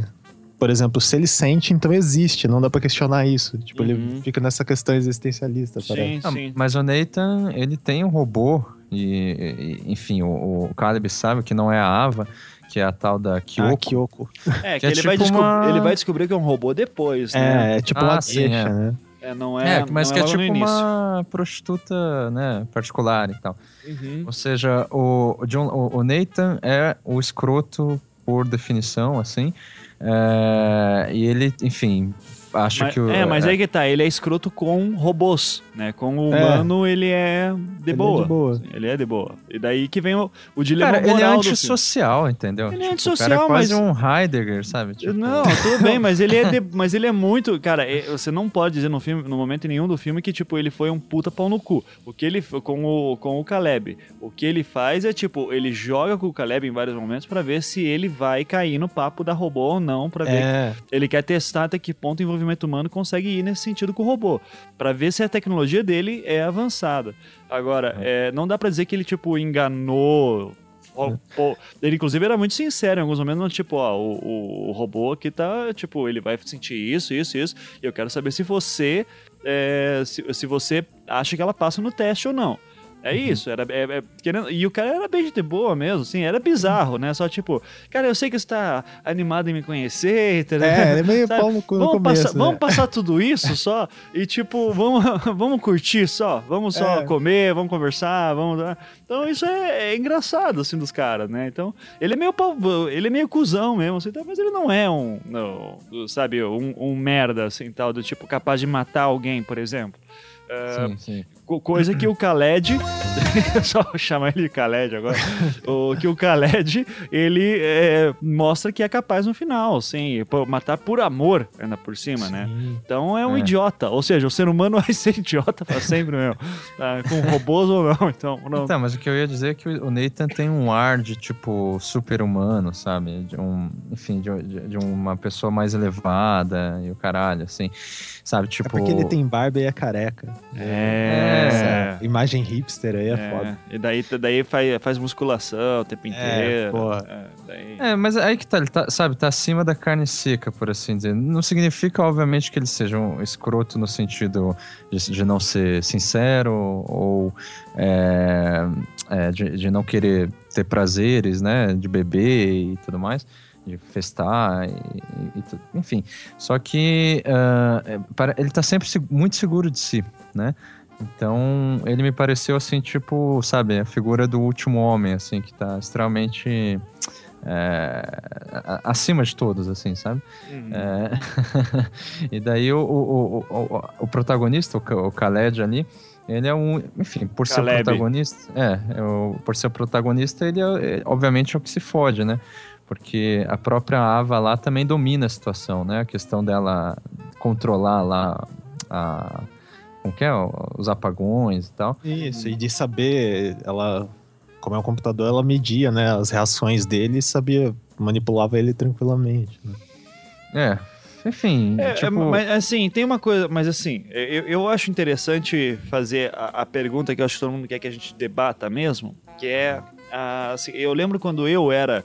por exemplo, se ele sente, então existe, não dá pra questionar isso. Tipo, Uhum. ele fica nessa questão existencialista, parece. Sim, Ah, sim. mas o Nathan, ele tem um robô, e, e- enfim, o, o Caleb sabe que não é a Ava, que é a tal da Kyoko. Ah, Kyoko. É, que, que é ele, vai tipo descob- uma- ele vai descobrir que é um robô depois, né? É, é tipo Ah, uma sim, deixa, é. né? É, não é, É, mas não que é no tipo uma prostituta, né, particular e tal. Uhum. Ou seja, o, o John, o, o Nathan é o escroto por definição, assim. É, e ele, enfim, acha Mas- que o. é, mas aí que tá, ele é escroto com robôs, né? Com o humano, ele é de Ele é boa. de boa. Ele é de boa. E daí que vem o, o dilema Cara, ele é moral do filme. antissocial, entendeu? Ele é Tipo, o cara antissocial, é quase mas- um Heidegger, sabe? Tipo, Não, tudo bem, mas ele é de- mas ele é muito, cara, é- você não pode dizer no filme, no momento nenhum do filme que tipo ele foi um puta pau no cu. O que ele com o com o Caleb, o que ele faz é tipo, ele joga com o Caleb em vários momentos pra ver se ele vai cair no papo da robô ou não, pra ver É, ele quer testar até que ponto o envolvimento humano consegue ir nesse sentido com o robô, Pra ver se a tecnologia dele é avançada. Agora, é, não dá pra dizer que ele tipo enganou. Ele inclusive era muito sincero em alguns momentos, tipo, ó, o, o- o robô aqui tá, tipo, ele vai sentir isso, isso, isso, e eu quero saber se você, é, se, se você acha que ela passa no teste ou não. É isso, era é- é- querendo, e o cara era bem de boa mesmo, assim, era bizarro, né? Só tipo, cara, eu sei que você tá animado em me conhecer, entendeu? é, ele é meio Sabe? pau no, Vamos, começo, passar, né? vamos passar tudo isso só e tipo, vamos, vamos curtir só, vamos só É. comer, vamos conversar, vamos. Então isso é, é engraçado assim dos caras, né? Então, ele é meio pau- ele é meio cuzão mesmo, assim, tá? mas ele não é um, não, sabe, um, um merda assim, tal, do tipo capaz de matar alguém, por exemplo. É, Sim, sim. Co- Coisa que o Khaled, só chamar ele de Khaled agora, o, que o Khaled, ele é, mostra que é capaz no final, assim, matar por amor, ainda por cima, né? Então é um É. idiota, ou seja, o ser humano vai ser idiota pra sempre mesmo, tá? com robôs ou não, então... Não, Então, mas o que eu ia dizer é que o Nathan tem um ar de, tipo, super-humano, sabe? De um, enfim, de, de- de uma pessoa mais elevada e o caralho, assim. Sabe, tipo... É porque ele tem barba e é careca. É, Essa imagem hipster aí é, É, foda. E daí, daí faz, faz musculação o tempo inteiro. porra. É, daí- É, mas aí que tá, ele tá, sabe, tá acima da carne seca, por assim dizer. Não significa, obviamente, que ele seja um escroto no sentido de, de não ser sincero ou é, é, de, de não querer ter prazeres, né, de beber e tudo mais, de festar, e, e- e enfim. Só que é, para- ele tá sempre se- muito seguro de si, né? Então, ele me pareceu assim, tipo, sabe, a figura do último homem, assim, que tá extremamente é, acima de todos, assim, sabe? Uhum. É, e daí o, o, o, o, protagonista, o, Khaled ali, ele é um, enfim, por ser Caleb. protagonista, é, é o- por ser protagonista, ele é, é, obviamente é o que se fode, né? Porque a própria Ava lá também domina a situação, né? A questão dela controlar lá a, como que é? Os apagões e tal. Isso, e de saber, ela, como é um computador, ela media, né, as reações dele e sabia, manipulava ele tranquilamente. né? É, enfim, É, tipo... é, mas assim, tem uma coisa, mas assim, eu, eu acho interessante fazer a, a pergunta que eu acho que todo mundo quer que a gente debata mesmo, que é, ah, assim, eu lembro quando eu era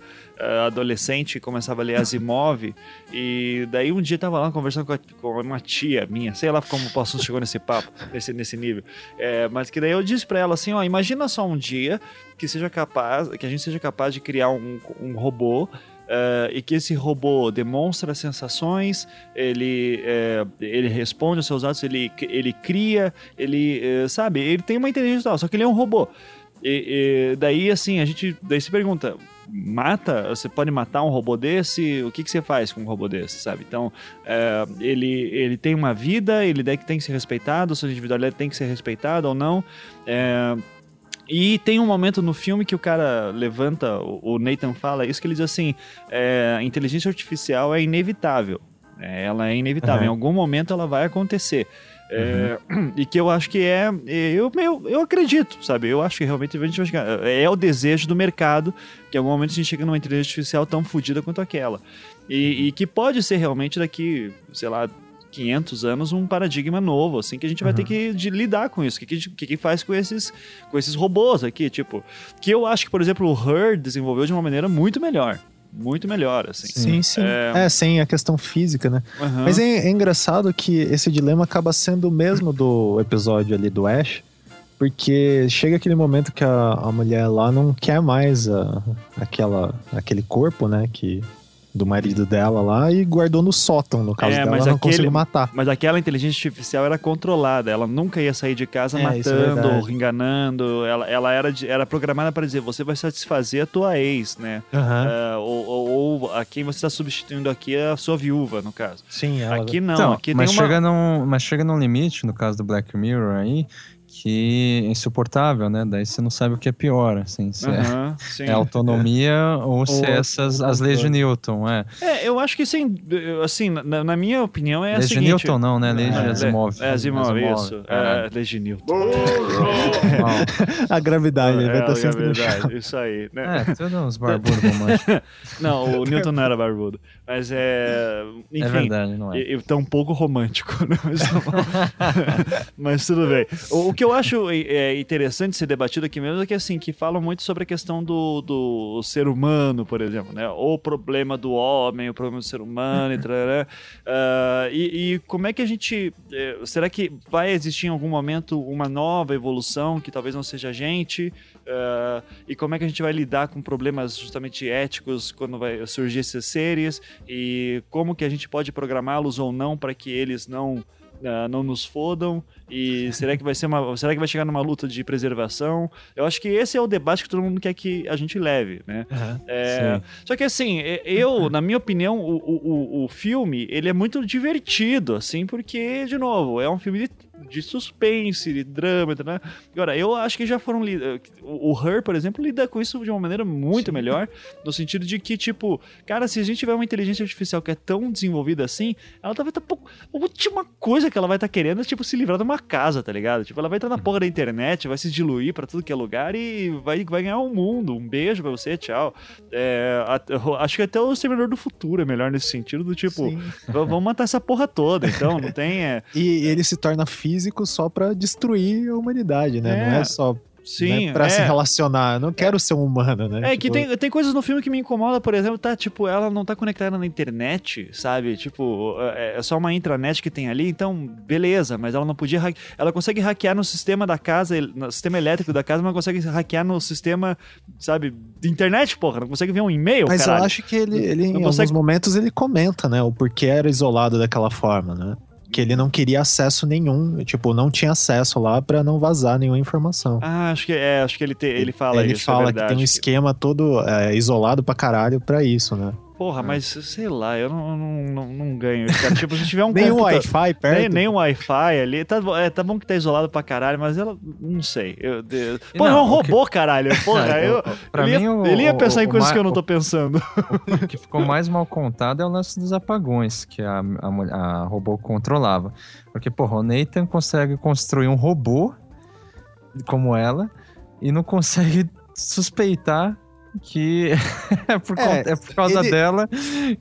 adolescente e começava a ler Asimov, e daí um dia tava lá conversando com, a- com uma tia minha, sei lá como o Passus chegou nesse papo, nesse, nesse nível, É, mas que daí eu disse pra ela assim, ó, imagina só um dia que seja capaz, que a gente seja capaz de criar um, um robô eh, e que esse robô demonstra sensações, ele, eh, ele responde aos seus atos, ele, ele cria, ele, eh, sabe, ele tem uma inteligência só que ele é um robô. E, e daí, assim, a gente daí se pergunta, mata, você pode matar um robô desse? O que, que você faz com um robô desse, sabe? Então, eh, ele, ele tem uma vida, ele tem que ser respeitado, sua individualidade tem que ser respeitada ou não. Eh, e tem um momento no filme que o cara levanta, o Nathan fala isso, que ele diz assim: é, a inteligência artificial é inevitável. É, ela é inevitável. Uhum. Em algum momento ela vai acontecer. É, e que eu acho que é. Eu, eu, eu acredito, sabe? Eu acho que realmente a gente vai chegar. É o desejo do mercado que em algum momento a gente chega numa inteligência artificial tão fodida quanto aquela. E, e que pode ser realmente daqui, sei lá, 500 anos um paradigma novo, assim, que a gente vai ter que de- lidar com isso. O que, que, que faz com esses, com esses robôs aqui, tipo... Que eu acho que, por exemplo, o Her desenvolveu de uma maneira muito melhor. Muito melhor, assim. Sim, sim. É. É, sem a questão física, né? Aham. Mas é, é engraçado que esse dilema acaba sendo o mesmo do episódio ali do Ash, porque chega aquele momento que a, a mulher lá não quer mais a- aquela, aquele corpo, né, que do marido dela lá e guardou no sótão, no caso É, dela, mas não aquele- conseguiu matar. Mas aquela inteligência artificial era controlada, ela nunca ia sair de casa É, é matando, verdade. enganando. Ela, ela era, de- era programada para dizer: você vai satisfazer a tua ex, né? Aham. É, ou, ou- ou a quem você está substituindo aqui é a sua viúva, no caso. Sim, ela... Aqui não, Então, aqui mas, tem uma. chega num, mas chega num limite, no caso do Black Mirror aí, que é insuportável, né? Daí você não sabe o que é pior, assim. Se é- Aham, sim. é, autonomia ou se é Ou- essas ou as leis de. Newton, é. É, eu acho que sim, assim, na, na minha opinião é a Lei de seguinte... Newton não, né? Lei de É, Asimov. É, Asimov, isso. É, É. lei de Newton. A gravidade, ele vai é, estar é sempre no chão. verdade, isso aí. Né? É, tudo uns barbudos românticos. Não, o Newton não era barbudo. Mas é... Enfim, É verdade, não é? E, e tá um pouco romântico, né? Mas, tá. Mas tudo bem. O, o que eu acho é, interessante ser debatido aqui mesmo é que, assim, que falam muito sobre a questão do, do ser humano, por exemplo, né? O problema do homem, o problema do ser humano, e. Ah, e, e como é que a gente... eh, será que vai existir em algum momento uma nova evolução que talvez não seja a gente? Ah, e como é que a gente vai lidar com problemas justamente éticos quando vai surgir esses seres? E como que a gente pode programá-los ou não para que eles não ah, não nos fodam? E será que vai ser uma será que vai chegar numa luta de preservação? Eu acho que esse é o debate que todo mundo quer que a gente leve né? É, só que assim, eu, na minha opinião, o, o, o- o filme, ele é muito divertido, assim, porque, de novo, é um filme de, de suspense, de drama, né? Agora, eu acho que já foram... li- O, o Her, por exemplo, lida com isso de uma maneira muito melhor, no sentido de que, tipo, cara, se a gente tiver uma inteligência artificial que é tão desenvolvida assim, ela talvez tá pouco... A última coisa que ela vai estar querendo é, tipo, se livrar de uma casa, tá ligado? Tipo, ela vai entrar na porra da internet, vai se diluir pra tudo que é lugar e vai, vai ganhar um mundo. Um beijo pra você, tchau. É, acho que até o Exterminador do Futuro é melhor nesse sentido, do tipo, Sim. vamos matar essa porra toda, então, não tem. É, E ele se torna físico físico só pra destruir a humanidade, né? É. Não é só Sim, né, pra é. se relacionar. Eu não quero ser um humano, né? É que Tipo, tem, tem coisas no filme que me incomodam, por exemplo, tá, tipo, ela não tá conectada na internet, sabe? Tipo, é é só uma intranet que tem ali, então, beleza, mas ela não podia. Ela consegue hackear no sistema da casa, no sistema elétrico da casa, mas não consegue hackear no sistema, sabe, de internet, porra, não consegue ver um e-mail, Mas caralho. eu acho que ele, ele em Não alguns consegue- momentos, ele comenta, né? O porquê era isolado daquela forma, né? Que ele não queria acesso nenhum, tipo, não tinha acesso lá pra não vazar nenhuma informação. Ah, acho que é, acho que ele, te, ele fala ele isso, fala é que verdade. tem um esquema todo é, isolado pra caralho pra isso, né? Porra, mas sei lá, eu não, não, não, não ganho, cara. Tipo, se tiver um Nem um computa- Wi-Fi perto. Nem, nem um Wi-Fi ali. Tá, bom- é, tá bom que tá isolado pra caralho, mas ela. Não sei. Eu, de- E Pô, é não, um o que- robô, caralho. Porra, É, eu. o- pra ele, mim, ia, o- ele ia pensar em o- coisas o que eu não tô pensando. O que ficou mais mal contado é o lance dos apagões que a, a, a robô controlava. Porque, porra, o Nathan consegue construir um robô como ela e não consegue suspeitar que é por, É, conta- é por causa ele- dela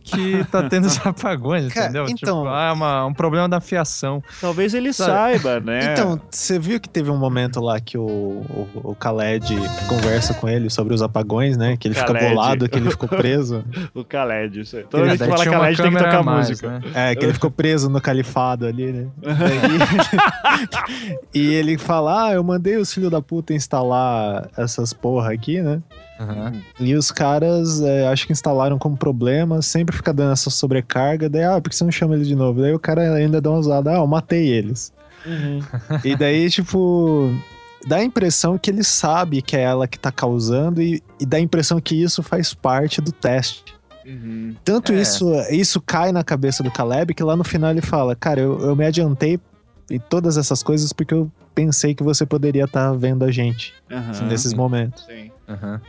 que tá tendo os apagões, Cara, entendeu? então- Tipo, ah, é uma- um problema da fiação. Talvez ele Sabe? saiba, né? Então, você viu que teve um momento lá que o, o, o Khaled conversa com ele sobre os apagões, né? Que ele fica Khaled. bolado, que ele ficou preso. O Khaled, isso aí. Toda É, vez que fala Khaled tem que tocar mais, música. né? É, que ele ficou preso no califado ali, né? Daí- e ele fala: Ah, eu mandei os filhos da puta instalar essas porra aqui, né? Aham. E os caras, é, acho que instalaram como problema, sempre fica dando essa sobrecarga. Daí, ah, por que você não chama ele de novo? Daí o cara ainda dá uma usada, ah, eu matei eles. E daí, tipo, dá a impressão que ele sabe que é ela que tá causando e, e dá a impressão que isso faz parte do teste. Uhum. Tanto É. isso, isso cai na cabeça do Caleb que lá no final ele fala: Cara, eu, eu me adiantei e todas essas coisas porque eu pensei que você poderia estar vendo a gente Aham. nesses momentos. Sim. Aham.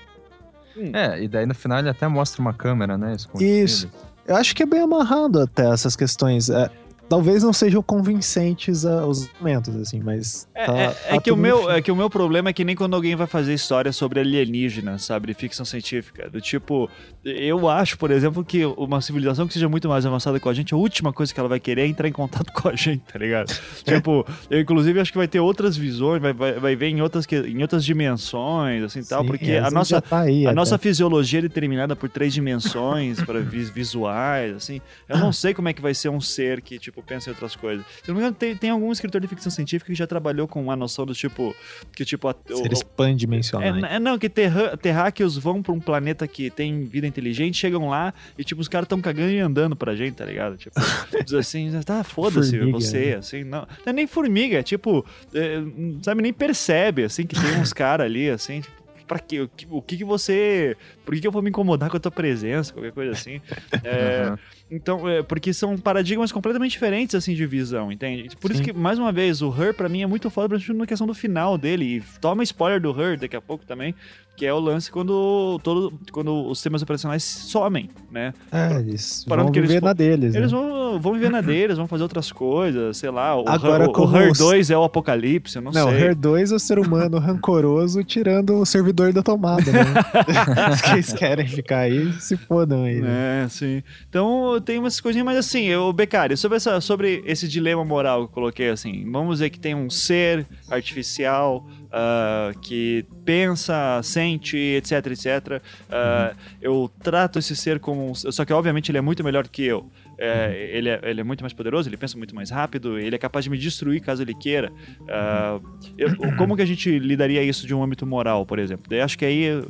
Hum. É, e daí no final ele até mostra uma câmera, né? escondida. Isso. Eu acho que é bem amarrado até essas questões. É, talvez não sejam convincentes os argumentos, assim, mas. É, tá- é- tá é que o meu, é que o meu problema é que nem quando alguém vai fazer história sobre alienígena, sabe? Ficção científica. Do tipo, eu acho, por exemplo, que uma civilização que seja muito mais avançada com a gente, a última coisa que ela vai querer é entrar em contato com a gente, tá ligado? tipo, eu inclusive acho que vai ter outras visões, vai, vai, vai ver em outras, em outras dimensões, assim tal, Sim, porque às a vezes nossa, tá aí a até. nossa fisiologia é determinada por três dimensões, para vis- visuais, assim. Eu não sei como é que vai ser um ser que, tipo, pensa em outras coisas. Se não me engano, tem, tem algum escritor de ficção científica que já trabalhou com a noção do tipo. Que, tipo, a, o- Seres pandimensionais. é, é, não, que terra, terráqueos vão pra um planeta que tem vida inteligente, chegam lá e, tipo, os caras tão cagando e andando pra gente, tá ligado? Tipo, diz assim, tá, foda-se você, né? assim, não. Não é nem formiga, é tipo, é, sabe, nem percebe, assim, que tem uns caras ali, assim, tipo, pra quê? O que, o que que você... Por que que eu vou me incomodar com a tua presença, qualquer coisa assim? É, Aham. Então, é, porque são paradigmas completamente diferentes, assim, de visão, entende? Por isso Sim. que, mais uma vez, o Her, pra mim, é muito foda, principalmente na questão do final dele. E toma spoiler do Her daqui a pouco também, que é o lance quando, todo, quando os sistemas operacionais somem, né? É, eles Parando vão que eles viver fo- na deles. Eles né? vão, vão viver na deles, vão fazer outras coisas, sei lá. O, Agora, Her, o, o Her os- 2 é o apocalipse, eu não, Não, o sei. Her 2 é o ser humano rancoroso tirando o servidor da tomada, né? Se eles querem ficar aí, se fodam aí. né? É, sim. Então tem umas coisinhas, mas assim, eu, Becari, sobre, essa, sobre esse dilema moral que eu coloquei, assim, vamos dizer que tem um ser artificial ah, que pensa, sente, etc, etc. Ah, Eu trato esse ser como. um- Só que, obviamente, ele é muito melhor que eu. É, ele, é, ele é muito mais poderoso, ele pensa muito mais rápido, ele é capaz de me destruir caso ele queira. Ah, eu- como que a gente lidaria isso de um âmbito moral, por exemplo? Daí acho que aí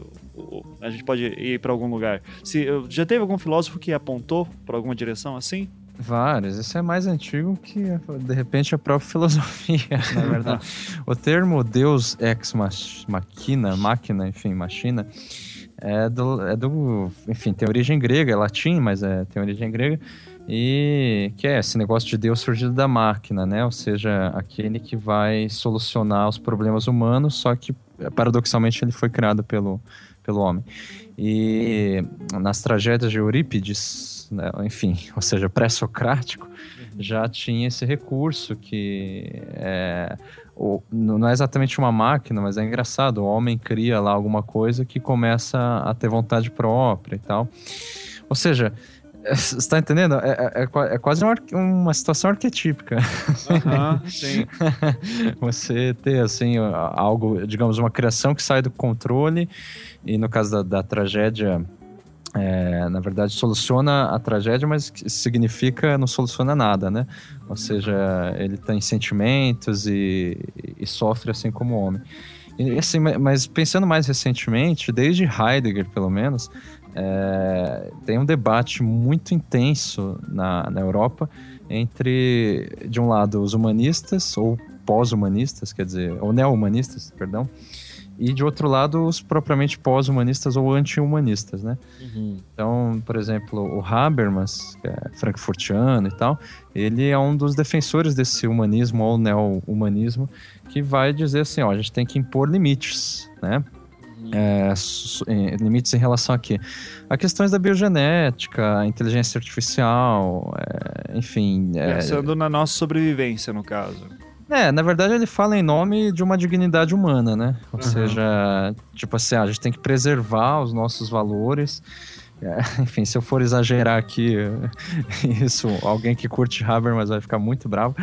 a gente pode ir para algum lugar. Se, já teve algum filósofo que apontou para alguma direção assim? Vários. Isso é mais antigo que, de repente, a própria filosofia, na verdade. o termo Deus ex mach- machina, máquina, enfim, machina, é do, é do. Enfim, tem origem grega, é latim, mas é, tem origem grega. E que é esse negócio de Deus surgido da máquina, né? Ou seja, aquele que vai solucionar os problemas humanos, só que paradoxalmente ele foi criado pelo, pelo homem. E nas tragédias de Eurípides, né, enfim, ou seja, pré-socrático, já tinha esse recurso que é, o- não é exatamente uma máquina, mas é engraçado. O homem cria lá alguma coisa que começa a ter vontade própria e tal. Ou seja, Você está entendendo? É, é- é é quase uma, uma situação arquetípica. Aham, sim. Você ter, assim, algo, digamos, uma criação que sai do controle e no caso da, da tragédia, é, na verdade, soluciona a tragédia, mas significa não soluciona nada, né? Ou seja, ele tem sentimentos e, e sofre assim como homem. E, assim, ma- mas pensando mais recentemente, desde Heidegger, pelo menos, é, tem um debate muito intenso na, na Europa entre, de um lado, os humanistas, ou pós-humanistas, quer dizer, ou neo-humanistas, perdão, e de outro lado, os propriamente pós-humanistas ou anti-humanistas, né? Então, por exemplo, o Habermas, que é frankfurtiano e tal, ele é um dos defensores desse humanismo ou neo-humanismo que vai dizer assim, ó, a gente tem que impor limites, né? É, limites em relação a quê? A questões da biogenética, inteligência artificial, é, enfim... é- Pensando na nossa sobrevivência, no caso. é, na verdade ele fala em nome de uma dignidade humana, né? Ou Uhum. seja, tipo assim, ah, a gente tem que preservar os nossos valores. É, enfim, se eu for exagerar aqui, isso, alguém que curte Habermas vai ficar muito bravo.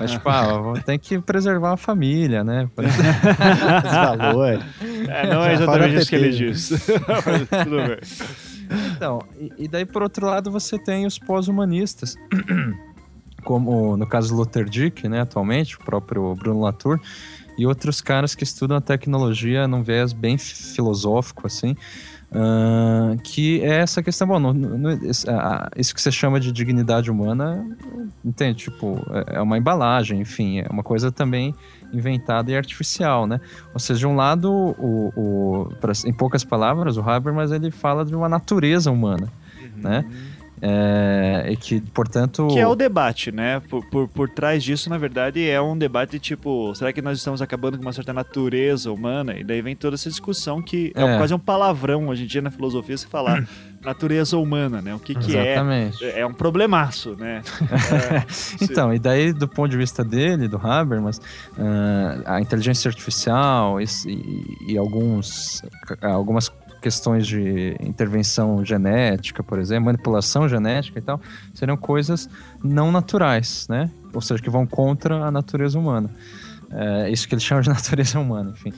Mas, tipo, ah, tem que preservar a família, né? Esse valor. É, não é exatamente isso que ele diz. Mas tudo bem. Então, e, daí por outro lado você tem os pós-humanistas, como no caso do Luther Dick, né, atualmente, o próprio Bruno Latour, e outros caras que estudam a tecnologia num viés bem filosófico, assim, ah, que é essa questão, bom, no- no- esse- ah, isso que você chama de dignidade humana, entende? Tipo, é- é uma embalagem, enfim, é uma coisa também inventada e artificial, né? Ou seja, de um lado, o, o, pra- em poucas palavras, o Habermas ele fala de uma natureza humana, né? É, e que, portanto... Que é o debate, né? Por, por, por trás disso, na verdade, é um debate tipo: será que nós estamos acabando com uma certa natureza humana? E daí vem toda essa discussão que é, É. quase um palavrão hoje em dia na filosofia se falar natureza humana, né? O que, que é. Exatamente. É um problemaço, né? É, Então, e daí, do ponto de vista dele, do Habermas, ah, a inteligência artificial e, e- e alguns, algumas questões de intervenção genética, por exemplo, manipulação genética e tal, seriam coisas não naturais, né? Ou seja, que vão contra a natureza humana. É, isso que ele chama de natureza humana, enfim.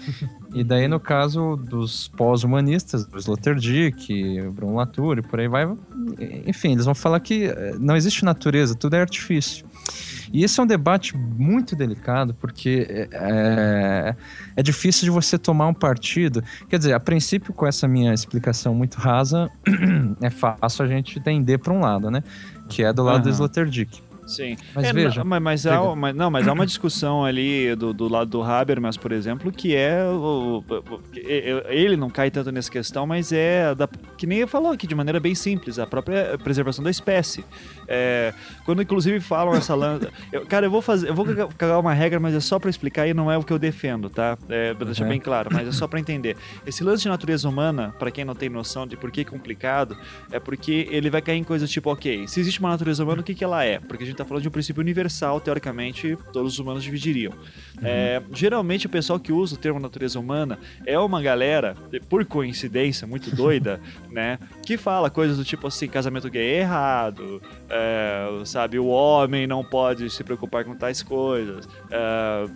E daí, no caso dos pós-humanistas, do Sloterdijk, Bruno Latour e por aí vai, enfim, eles vão falar que eh, não existe natureza, tudo é artifício. E esse é um debate muito delicado, porque é, é difícil de você tomar um partido. Quer dizer, a princípio, com essa minha explicação muito rasa, é fácil a gente entender para um lado, né? Que é do lado do Aham. Sloterdijk. Sim. Mas É, veja, não, mas, mas há, mas- não, mas há uma discussão ali do, do lado do Habermas, por exemplo, que é. o- ele não cai tanto nessa questão, mas é. Da, que nem falou aqui, de maneira bem simples, a própria preservação da espécie. É, quando inclusive falam essa lança. cara, eu vou fazer. Eu vou cagar- uma regra, mas é só pra explicar e não é o que eu defendo, tá? É, pra deixar Uhum. bem claro, mas é só pra entender. Esse lance de natureza humana, pra quem não tem noção de por que é complicado, é porque ele vai cair em coisas tipo, ok, se existe uma natureza humana, o que, que ela é? Porque a gente tá falando de um princípio universal, teoricamente, todos os humanos dividiriam. É, geralmente o pessoal que usa o termo natureza humana é uma galera, por coincidência, muito doida, né? Que fala coisas do tipo assim, casamento gay é errado, é, sabe, o homem não pode se preocupar com tais coisas. É,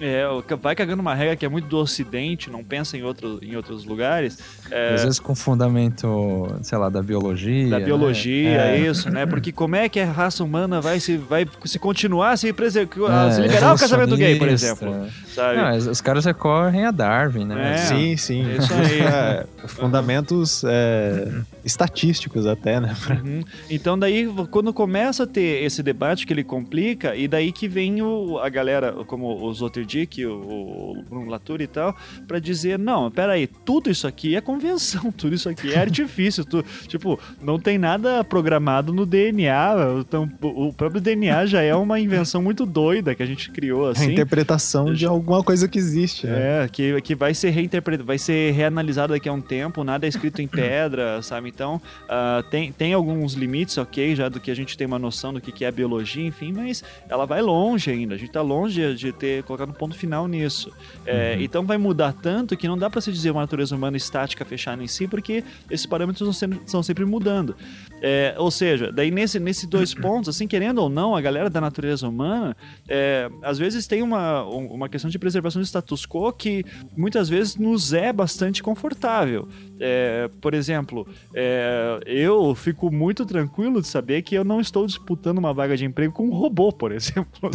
é, vai cagando uma regra que é muito do ocidente, não pensa em, outro, em outros lugares. É, Às vezes com fundamento, sei lá, da biologia. da né? biologia, É. isso, né? Porque como é que a raça humana vai se, vai se continuar se, preservar, É, se liberar o casamento gay, por exemplo? Sabe? Não, os, caras recorrem a Darwin, né? É. Sim, sim. Isso aí. É, fundamentos é, estatísticos até, né? Uhum. Então daí quando começa a ter esse debate que ele complica e daí que vem o, a galera como o Sloterdijk, o, o Bruno Latour e tal, pra dizer não, peraí, tudo isso aqui é convenção, tudo isso aqui é artifício, tu, tipo não tem nada programado no DNA, então o próprio DNA já é uma invenção muito doida que a gente criou A assim. interpretação de alguma coisa que existe, né? É, que, que vai ser reinterpretado, vai ser reanalisado daqui a um tempo, nada é escrito em pedra, sabe? Então, ah, tem, tem alguns limites, ok, já do que a gente tem uma noção do que, que é a biologia, enfim, mas ela vai longe ainda, a gente tá longe de ter colocado um ponto final nisso. É, Então vai mudar tanto que não dá pra se dizer uma natureza humana estática fechada em si, porque esses parâmetros estão sempre mudando. É, ou seja, daí nesse, nesse dois pontos, assim, querendo ou não, a galera da natureza humana, é, às vezes tem uma, um- uma questão de preservação de status quo que muitas vezes nos é bastante confortável. É, por exemplo, é, eu fico muito tranquilo de saber que eu não estou disputando uma vaga de emprego com um robô, por exemplo?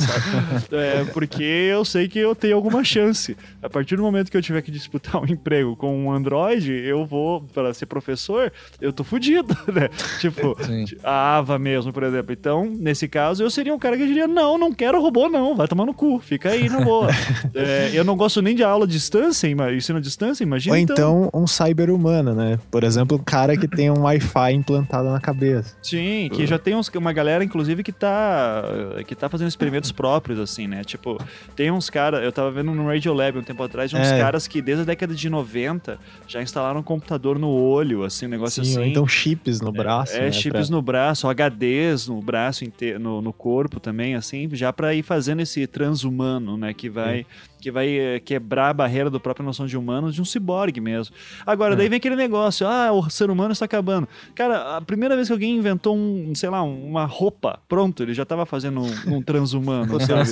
É, porque eu sei que eu tenho alguma chance. A partir do momento que eu tiver que disputar um emprego com um Android, eu vou, para ser professor, eu tô fudido, né? Tipo, Sim. a Ava mesmo, por exemplo. Então, nesse caso, eu seria um cara que diria: não, não quero robô, não, vai tomar no cu, fica aí na boa. É, eu não gosto nem de aula à distância, ensino à distância, imagina. Ou então um cyber-humano, né? Por exemplo, um cara que tem um Wi-Fi implantado na cabeça. Sim, que já tem uns, uma galera, inclusive, que tá, que tá fazendo experimentos próprios, assim, né? Tipo, tem uns caras, eu tava vendo no Radio Lab um tempo atrás, uns É. caras que desde a década de 90 já instalaram um computador no olho, assim, um negócio Sim, ou assim. então chips no braço. É, né, chips pra- no braço, HDs no braço inteiro, no, no corpo também, assim, já pra ir fazendo esse transhumano, né? Que vai, que vai eh, quebrar a barreira da própria noção de humano de um ciborgue mesmo. Agora, É. daí vem aquele negócio, ah, o ser humano está acabando. Cara, a primeira vez que alguém inventou um, sei lá, uma roupa, pronto, ele já tava fazendo um, um transhumano, sabe?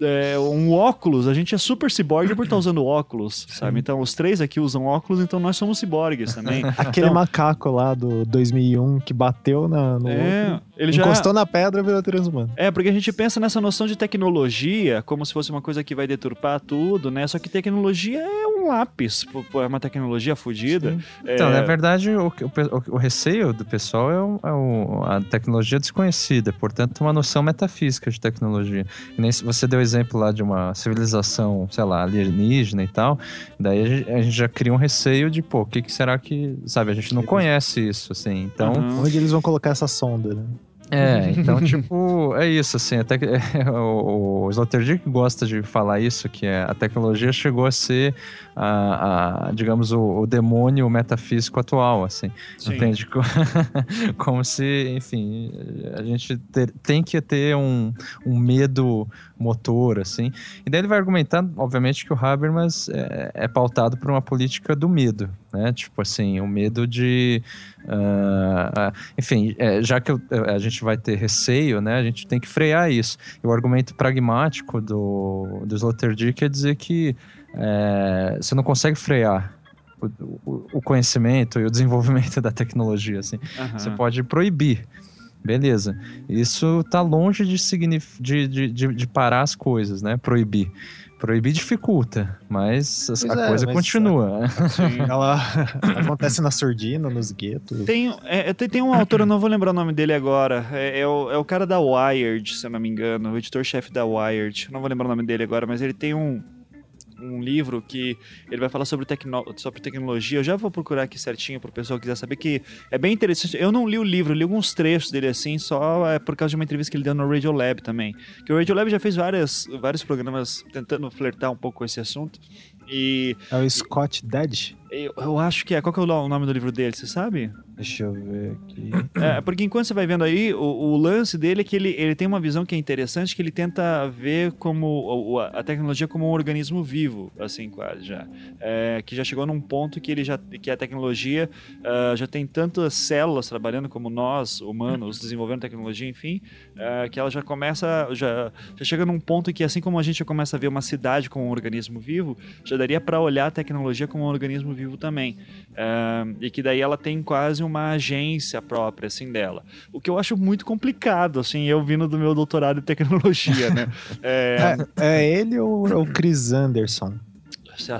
É, um óculos, a gente é super ciborgue por estar usando óculos, sabe? Então, os três aqui usam óculos, então nós somos ciborgues também. Aquele Então, macaco lá do 2001 que bateu na, no É, outro, ele já- encostou na pedra e virou transhumano. É, porque a gente pensa nessa noção de tecnologia como se fosse uma coisa que vai deturpar tudo, né? Só que tecnologia é um lápis, é uma tecnologia fodida. Então, É, na verdade, o, o, o- receio do pessoal é, o- é o- a tecnologia desconhecida, portanto, uma noção metafísica de tecnologia. E nem se você deu exemplo lá de uma civilização, sei lá, alienígena e tal, daí a gente, a gente já cria um receio de, pô, o que, que será que. Sabe, a gente não conhece isso, assim. Então, Uhum. Onde eles vão colocar essa sonda, né? É, então, tipo, é isso, assim, até que, o, o Sloterdijk gosta de falar isso, que é, a tecnologia chegou a ser, a, a, digamos, o, o demônio metafísico atual, assim, Sim. entende? Co- Como se, enfim, a gente ter- tem que ter um, um medo motor, assim, e daí ele vai argumentar, obviamente, que o Habermas é, é pautado por uma política do medo, né, tipo assim, o medo de... ah, enfim, é, já que eu- a gente vai ter receio, né, a gente tem que frear isso. E o argumento pragmático do, do Sloterdijk é dizer que é, você não consegue frear o, o- o conhecimento e o desenvolvimento da tecnologia, assim. Aham. Você pode proibir. Beleza. Isso tá longe de, signif- de, de, de, de parar as coisas, né? Proibir. Proibir dificulta, mas as- Pois a é, coisa mas- continua. Ela acontece na surdina, nos guetos. Tem, é, tem, tem um autor, eu não vou lembrar o nome dele agora. É, é o, é o cara da Wired, se eu não me engano, o editor-chefe da Wired. Eu não vou lembrar o nome dele agora, mas ele tem um, um livro que ele vai falar sobre, tecno, sobre tecnologia. Eu já vou procurar aqui certinho pro pessoal que quiser saber que é bem interessante. Eu não li o livro, li alguns trechos dele assim, só é por causa de uma entrevista que ele deu no Radio Lab também. Que o Radio Lab já fez várias, vários programas tentando flertar um pouco com esse assunto. E É o Scott Dead? eu, eu acho que é. Qual que é o nome do livro dele, você sabe? Deixa eu ver aqui. É, porque enquanto você vai vendo aí, o, o lance dele é que ele, ele tem uma visão que é interessante, que ele tenta ver como o- a tecnologia como um organismo vivo, assim, quase já. É, que já chegou num ponto que ele já que a tecnologia ah, já tem tantas células trabalhando como nós, humanos, desenvolvendo tecnologia, enfim, ah, que ela já começa, já, já chega num ponto que assim como a gente já começa a ver uma cidade como um organismo vivo, já daria para olhar a tecnologia como um organismo vivo também. Ah, e que daí ela tem quase uma agência própria, assim, dela. O que eu acho muito complicado, assim, eu vindo do meu doutorado em tecnologia, né? É, É, é ele ou é o Chris Anderson?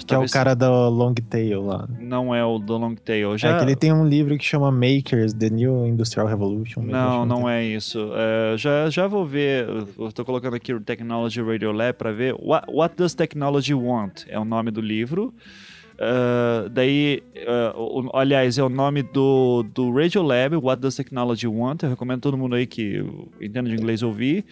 Que é o cara do Long Tail lá. Não é o do Long Tail. Já... É que ele tem um livro que chama Makers, The New Industrial Revolution. Não, não é isso. É, já, já vou ver. Eu tô colocando aqui o Technology Radio Lab para ver. What, What Does Technology Want? É o nome do livro. Ah, daí, ah, o- aliás, é o nome do, do Radio Lab, What Does Technology Want? Eu recomendo todo mundo aí que entenda de inglês ouvir.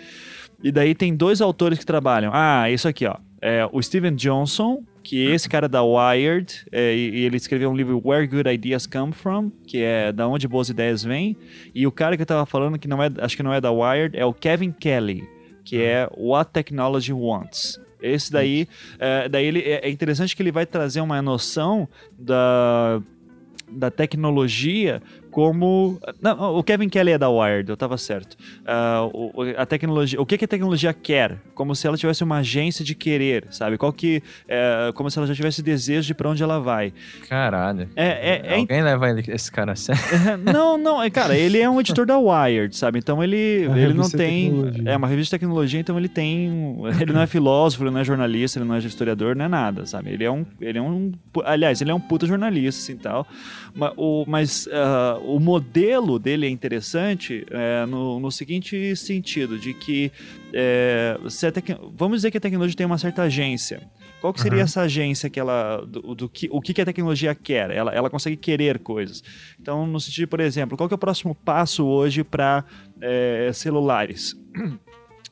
E daí tem dois autores que trabalham. Ah, isso aqui, ó. É o Steven Johnson, que é esse cara da Wired, é, e, e ele escreveu um livro Where Good Ideas Come From, que é da onde boas ideias vêm. E o cara que eu tava falando, que não é, acho que não é da Wired, é o Kevin Kelly, que é What Technology Wants. Esse daí, é, daí ele, é é interessante que ele vai trazer uma noção da da tecnologia como. Não, o Kevin Kelly é da Wired, eu tava certo. Ah, o, a tecnologia. O que, que a tecnologia quer? Como se ela tivesse uma agência de querer, sabe? Qual que. é, como se ela já tivesse desejo de pra onde ela vai. Caralho. É, é, é Alguém leva ele- esse cara a sério? não, não, é, cara, ele é um editor da Wired, sabe? Então ele, Uma ele não tem. tecnologia. É uma revista de tecnologia, então ele tem. Ele não é filósofo, ele não é jornalista, ele não é historiador, não é nada, sabe? Ele é um. Ele é um aliás, ele é um puta jornalista, assim tal. Mas, o, mas ah, o modelo dele é interessante é, no, no seguinte sentido: de que é, se tec- vamos dizer que a tecnologia tem uma certa agência. Qual que seria essa agência que ela. Do, do que, o que, que a tecnologia quer? Ela, ela consegue querer coisas. Então, no sentido, por exemplo, qual que é o próximo passo hoje para celulares?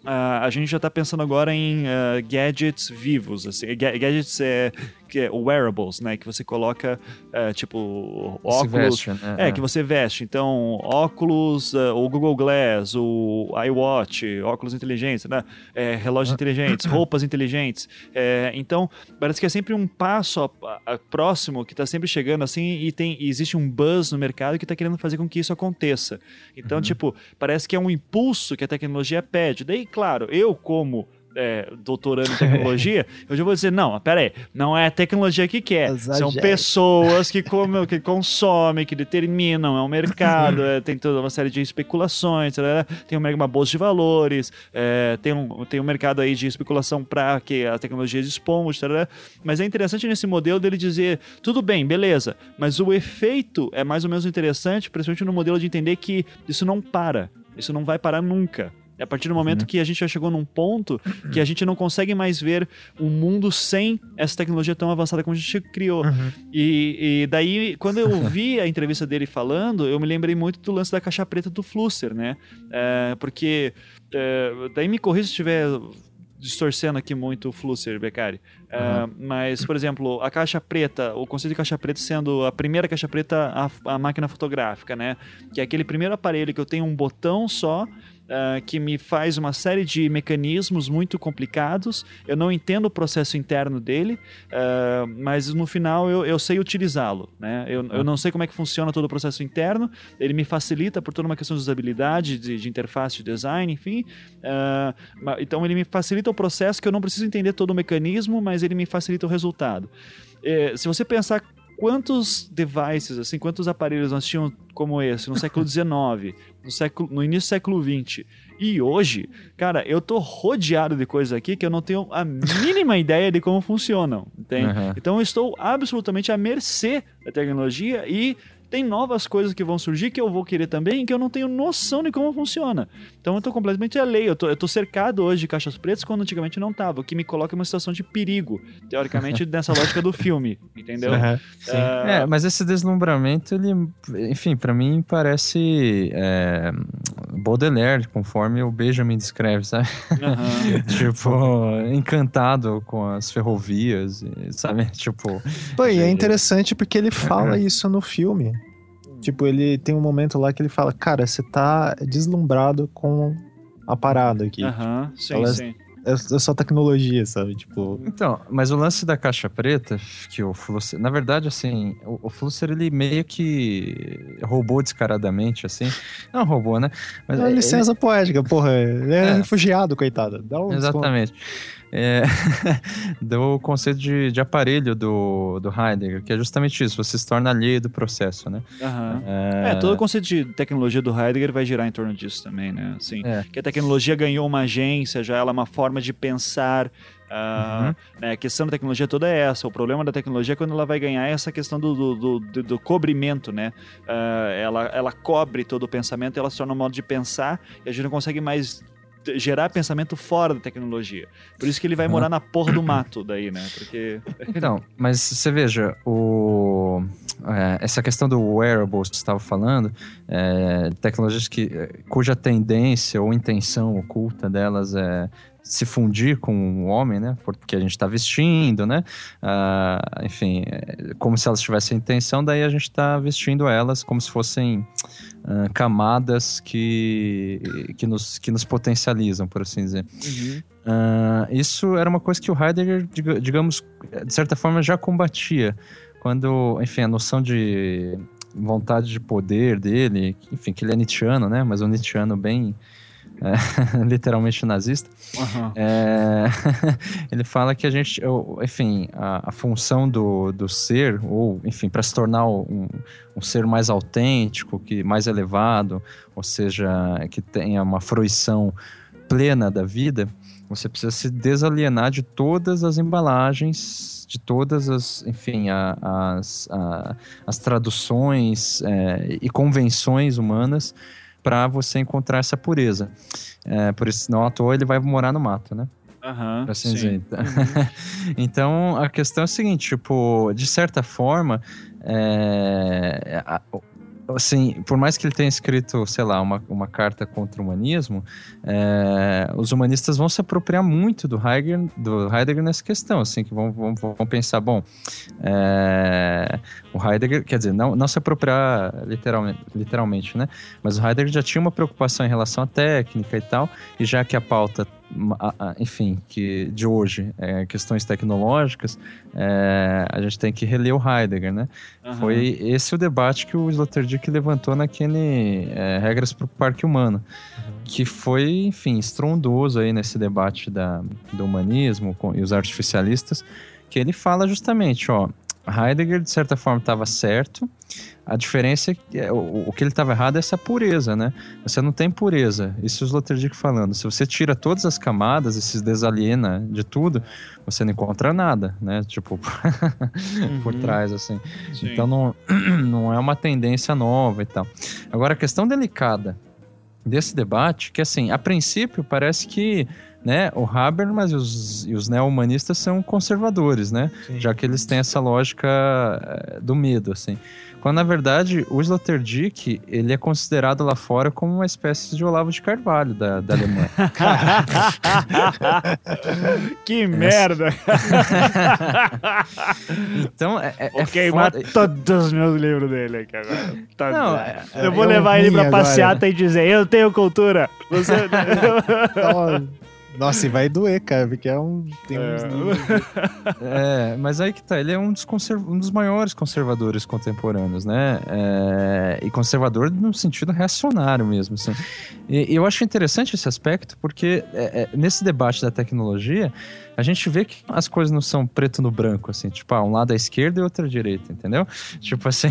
Ah, a gente já está pensando agora em ah, gadgets vivos, assim, ga- gadgets é, que é wearables, né, que você coloca eh, tipo óculos, veste, né? é, que você veste. Então, óculos, ah, o Google Glass, o iWatch, óculos inteligentes, né? É, relógios inteligentes, roupas inteligentes. É, então, parece que é sempre um passo a- a- próximo que está sempre chegando assim e tem e existe um buzz no mercado que está querendo fazer com que isso aconteça. Então, tipo, parece que é um impulso que a tecnologia pede. Daí, claro, eu como é, doutorando em tecnologia, eu já vou dizer, não, pera aí, não é a tecnologia que quer, são Exagere. pessoas que, comem, que consomem, que determinam, é um mercado, é, tem toda uma série de especulações, tem uma, bolsa de valores, é, tem, um, tem um mercado aí de especulação para que a tecnologia desponte, mas é interessante nesse modelo dele dizer, tudo bem, beleza, mas o efeito é mais ou menos interessante, principalmente no modelo de entender que isso não para, isso não vai parar nunca. É a partir do momento que a gente já chegou num ponto que a gente não consegue mais ver um mundo sem essa tecnologia tão avançada como a gente criou. E, e daí, quando eu vi a entrevista dele falando, eu me lembrei muito do lance da caixa preta do Flusser, né? É, porque, é, daí me corrija se estiver distorcendo aqui muito o Flusser, Beccari. É, mas, por exemplo, a caixa preta, o conceito de caixa preta sendo a primeira caixa preta, a, a máquina fotográfica, né? Que é aquele primeiro aparelho que eu tenho um botão só, ah, que me faz uma série de mecanismos muito complicados. Eu não entendo o processo interno dele, ah, mas no final eu, eu sei utilizá-lo. Né? Eu, eu não sei como é que funciona todo o processo interno, ele me facilita por toda uma questão de usabilidade, de, de interface, de design, enfim. Ma- então ele me facilita o processo que eu não preciso entender todo o mecanismo, mas ele me facilita o resultado. Eh, se você pensar quantos devices, assim, quantos aparelhos nós tínhamos como esse no século XIX, no, século, no início do século XX e hoje, cara, eu tô rodeado de coisas aqui que eu não tenho a mínima ideia de como funcionam, entende? Aham. Então eu estou absolutamente à mercê da tecnologia e tem novas coisas que vão surgir que eu vou querer também que eu não tenho noção de como funciona. Então eu tô completamente alheio. Eu tô, eu tô cercado hoje de caixas pretas quando antigamente não tava, o que me coloca em uma situação de perigo, teoricamente, nessa lógica do filme, entendeu? Aham. Ah, É, mas esse deslumbramento, ele, enfim, pra mim parece é, Baudelaire, conforme o Benjamin descreve, sabe? aham. tipo, encantado com as ferrovias, sabe? Tipo, Pô, e é interessante porque ele fala isso no filme. Tipo, ele tem um momento lá que ele fala, cara, você tá deslumbrado com a parada aqui. Aham, sim, Elas- sim. É, é só tecnologia, sabe? Tipo, Então, mas o lance da caixa preta, que o Flusser, na verdade, assim, o, o Flusser, ele meio que roubou descaradamente, assim, não roubou, né? Mas é ele- licença poética, porra. Ele é, É. refugiado, coitado. Dá um desconto. É, do conceito de, de aparelho do, do Heidegger, que é justamente isso, você se torna alheio do processo, né? Aham. É, É, todo o conceito de tecnologia do Heidegger vai girar em torno disso também, né? Assim, É. que a tecnologia ganhou uma agência, já ela é uma forma de pensar. ah, né, a questão da tecnologia toda é essa. O problema da tecnologia é quando ela vai ganhar essa questão do, do, do, do- cobrimento, né? Ah, ela, ela cobre todo o pensamento, ela se torna um modo de pensar e a gente não consegue mais gerar pensamento fora da tecnologia. Por isso que ele vai morar na porra do mato daí, né? Porque... Então, mas você veja, o, é, essa questão do wearables que você estava falando, é, tecnologias que, é, cuja tendência ou intenção oculta delas é se fundir com o homem, né? Porque a gente está vestindo, né? Ah, enfim, é, como se elas tivessem intenção, daí a gente está vestindo elas como se fossem ah, camadas que, que, nos, que nos potencializam, por assim dizer. Ah, isso era uma coisa que o Heidegger, diga- digamos, de certa forma já combatia quando, enfim, a noção de vontade de poder dele, enfim, que ele é Nietzscheano, né? Mas um Nietzscheano bem é, literalmente nazista. Aham. É, ele fala que a gente, enfim, a, a função do, do ser, ou enfim, para se tornar um, um ser mais autêntico, que mais elevado, ou seja, que tenha uma fruição plena da vida, você precisa se desalienar de todas as embalagens, de todas as, enfim, a- as, a- as traduções é, e convenções humanas para você encontrar essa pureza. É, por isso, não à toa ele vai morar no mato, né? Aham. Por assim sim. dizer. então, a questão é a seguinte, tipo, de certa forma, é, assim, por mais que ele tenha escrito, sei lá, uma, uma carta contra o humanismo, é, os humanistas vão se apropriar muito do Heidegger, do Heidegger nessa questão, assim, que vão, vão, vão pensar, bom, é, o Heidegger, quer dizer, não, não se apropriar literalmente, literalmente, né? Mas o Heidegger já tinha uma preocupação em relação à técnica e tal, e já que a pauta, enfim, que de hoje é questões tecnológicas, é, a gente tem que reler o Heidegger, né? Aham. Foi esse o debate que o Sloterdijk levantou naquele é, Regras para o Parque Humano, que foi, enfim, estrondoso aí nesse debate da, do humanismo com, e os artificialistas, que ele fala justamente, ó, Heidegger de certa forma estava certo, a diferença é que é, o, o que ele estava errado é essa pureza, né? Você não tem pureza, isso é o Sloterdijk falando. Se você tira todas as camadas e se desaliena de tudo, você não encontra nada, né? Tipo, por Uhum. trás, assim. Sim. Então não, não é uma tendência nova e tal. Agora, a questão delicada desse debate, que assim, a princípio parece que né, o Habermas e os, e os neo-humanistas são conservadores, né? Sim. Já que eles têm essa lógica eh, do medo, assim. Quando, na verdade, o Sloterdijk, ele é considerado lá fora como uma espécie de Olavo de Carvalho da, da Alemanha. que merda! Então, é, é, Vou é queimar foda. todos os meus livros dele aqui agora. Tá- Não, é- eu vou é levar ele pra agora. passeata e dizer: Eu tenho cultura. Você. Nossa, e vai doer, cara, porque é um. Tem uns É. É, mas aí que tá, ele é um dos, conserv- um dos maiores conservadores contemporâneos, né? É, e conservador no sentido reacionário mesmo, assim. E, e eu acho interessante esse aspecto, porque é, é, nesse debate da tecnologia, a gente vê que as coisas não são preto no branco, assim, tipo, ah, um lado à esquerda e outro à direita, entendeu? Tipo assim,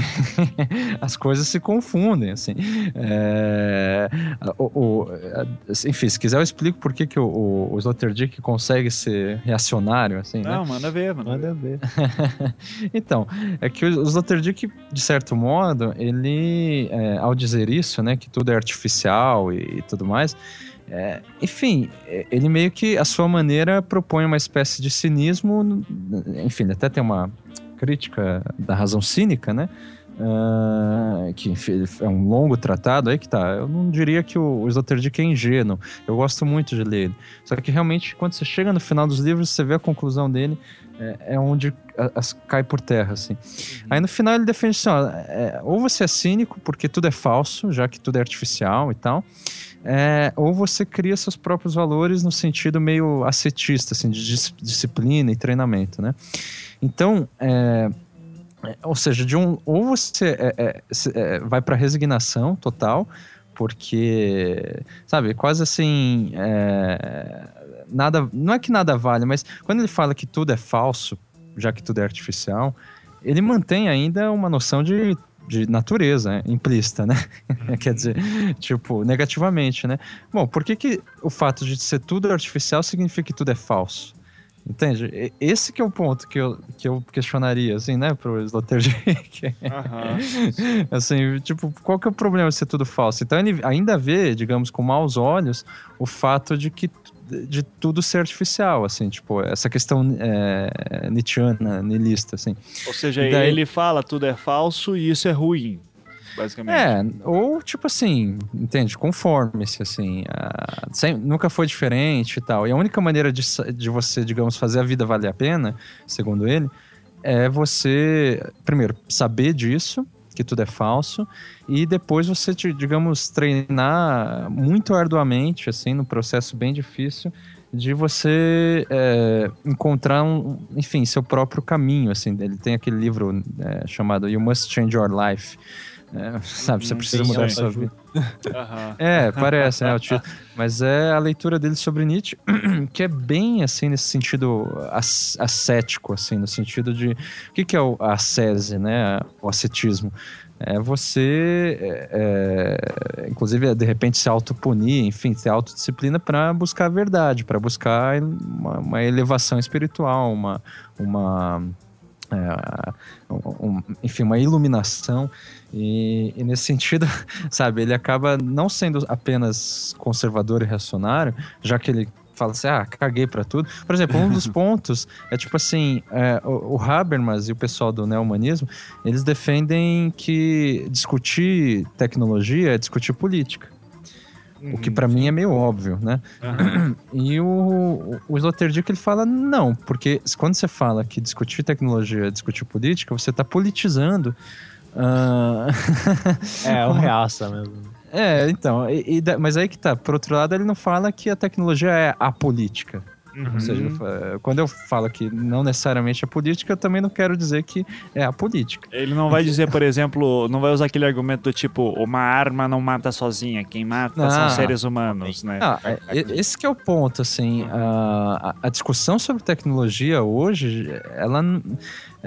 as coisas se confundem, assim. É, o, o- a- enfim, se quiser eu explico por que, que o, o, o Sloterdijk consegue ser reacionário, assim, né? Não, manda ver, mano. Manda ver. Então, é que o Sloterdijk, de certo modo, ele, é, ao dizer isso, né, que tudo é artificial e, e tudo mais, é, enfim, é, ele meio que, à sua maneira, propõe uma espécie de cinismo, enfim, até tem uma crítica da razão cínica, né, ah, que enfim, é um longo tratado aí que tá. Eu não diria que o, o é ingênuo. Eu gosto muito de ler ele. Só que realmente, quando você chega no final dos livros, você vê a conclusão dele, é, é onde as, cai por terra, assim. Aí no final ele defende assim, ó, é, ou você é cínico porque tudo é falso, já que tudo é artificial e tal, é, ou você cria seus próprios valores no sentido meio ascetista, assim, de dis- disciplina e treinamento, né? Então, é, é, ou seja, de um, ou você é, vai para resignação total, porque, sabe, quase assim, nada, não é que nada vale, mas quando ele fala que tudo é falso, já que tudo é artificial, ele mantém ainda uma noção de, de natureza né, implícita, né? Quer dizer, tipo, negativamente, né? Bom, por que, que o fato de ser tudo artificial significa que tudo é falso? Entende? Esse que é o ponto que eu, que eu questionaria, assim, né, pro Sloterdijk. Aham. assim, tipo, qual que é o problema de ser tudo falso? Então ele ainda vê, digamos, com maus olhos, o fato de que de tudo ser artificial, assim, tipo, essa questão é, Nietzscheana, niilista, assim. Ou seja, daí- ele fala tudo é falso e isso é ruim, basicamente. É, ou tipo assim, entende? Conforme-se, assim. ah, sem- nunca foi diferente e tal. E a única maneira de, de você, digamos, fazer a vida valer a pena, segundo ele, é você, primeiro, saber disso, que tudo é falso, e depois você, digamos, treinar muito arduamente, assim, no processo bem difícil de você é, encontrar um, enfim, seu próprio caminho, assim. Ele tem aquele livro é, chamado You Must Change Your Life. É, sabe, você Hum, precisa sim, mudar é, sua vida. Aham. É, parece, né? Mas é a leitura dele sobre Nietzsche, que é bem, assim, nesse sentido as- ascético, assim, no sentido de... O que, que é o, a ascese, né? O ascetismo? É você, é, é, inclusive, de repente se autopunir, enfim, ter autodisciplina para buscar a verdade, para buscar uma, uma elevação espiritual, uma... uma é, um- enfim, uma iluminação e, e nesse sentido, sabe, ele acaba não sendo apenas conservador e reacionário, já que ele fala assim, ah, caguei pra tudo. Por exemplo, um dos pontos é tipo assim, é, o, o Habermas e o pessoal do neo-humanismo, eles defendem que discutir tecnologia é discutir política. O que pra mim é meio óbvio, né? Aham. E o, o Sloterdijk ele fala não, porque quando você fala que discutir tecnologia é discutir política, você está politizando. Ah, É, o reaça mesmo. é, então, e- e mas aí que tá. Por outro lado, ele não fala que a tecnologia é apolítica. Ou seja, Uhum. ele fa- quando eu falo que não necessariamente é política, eu também não quero dizer que é apolítica. Ele não vai dizer, por exemplo, não vai usar aquele argumento do tipo, uma arma não mata sozinha, quem mata são seres humanos, né? Ah, esse que é o ponto, assim, a, a- a discussão sobre tecnologia hoje, ela,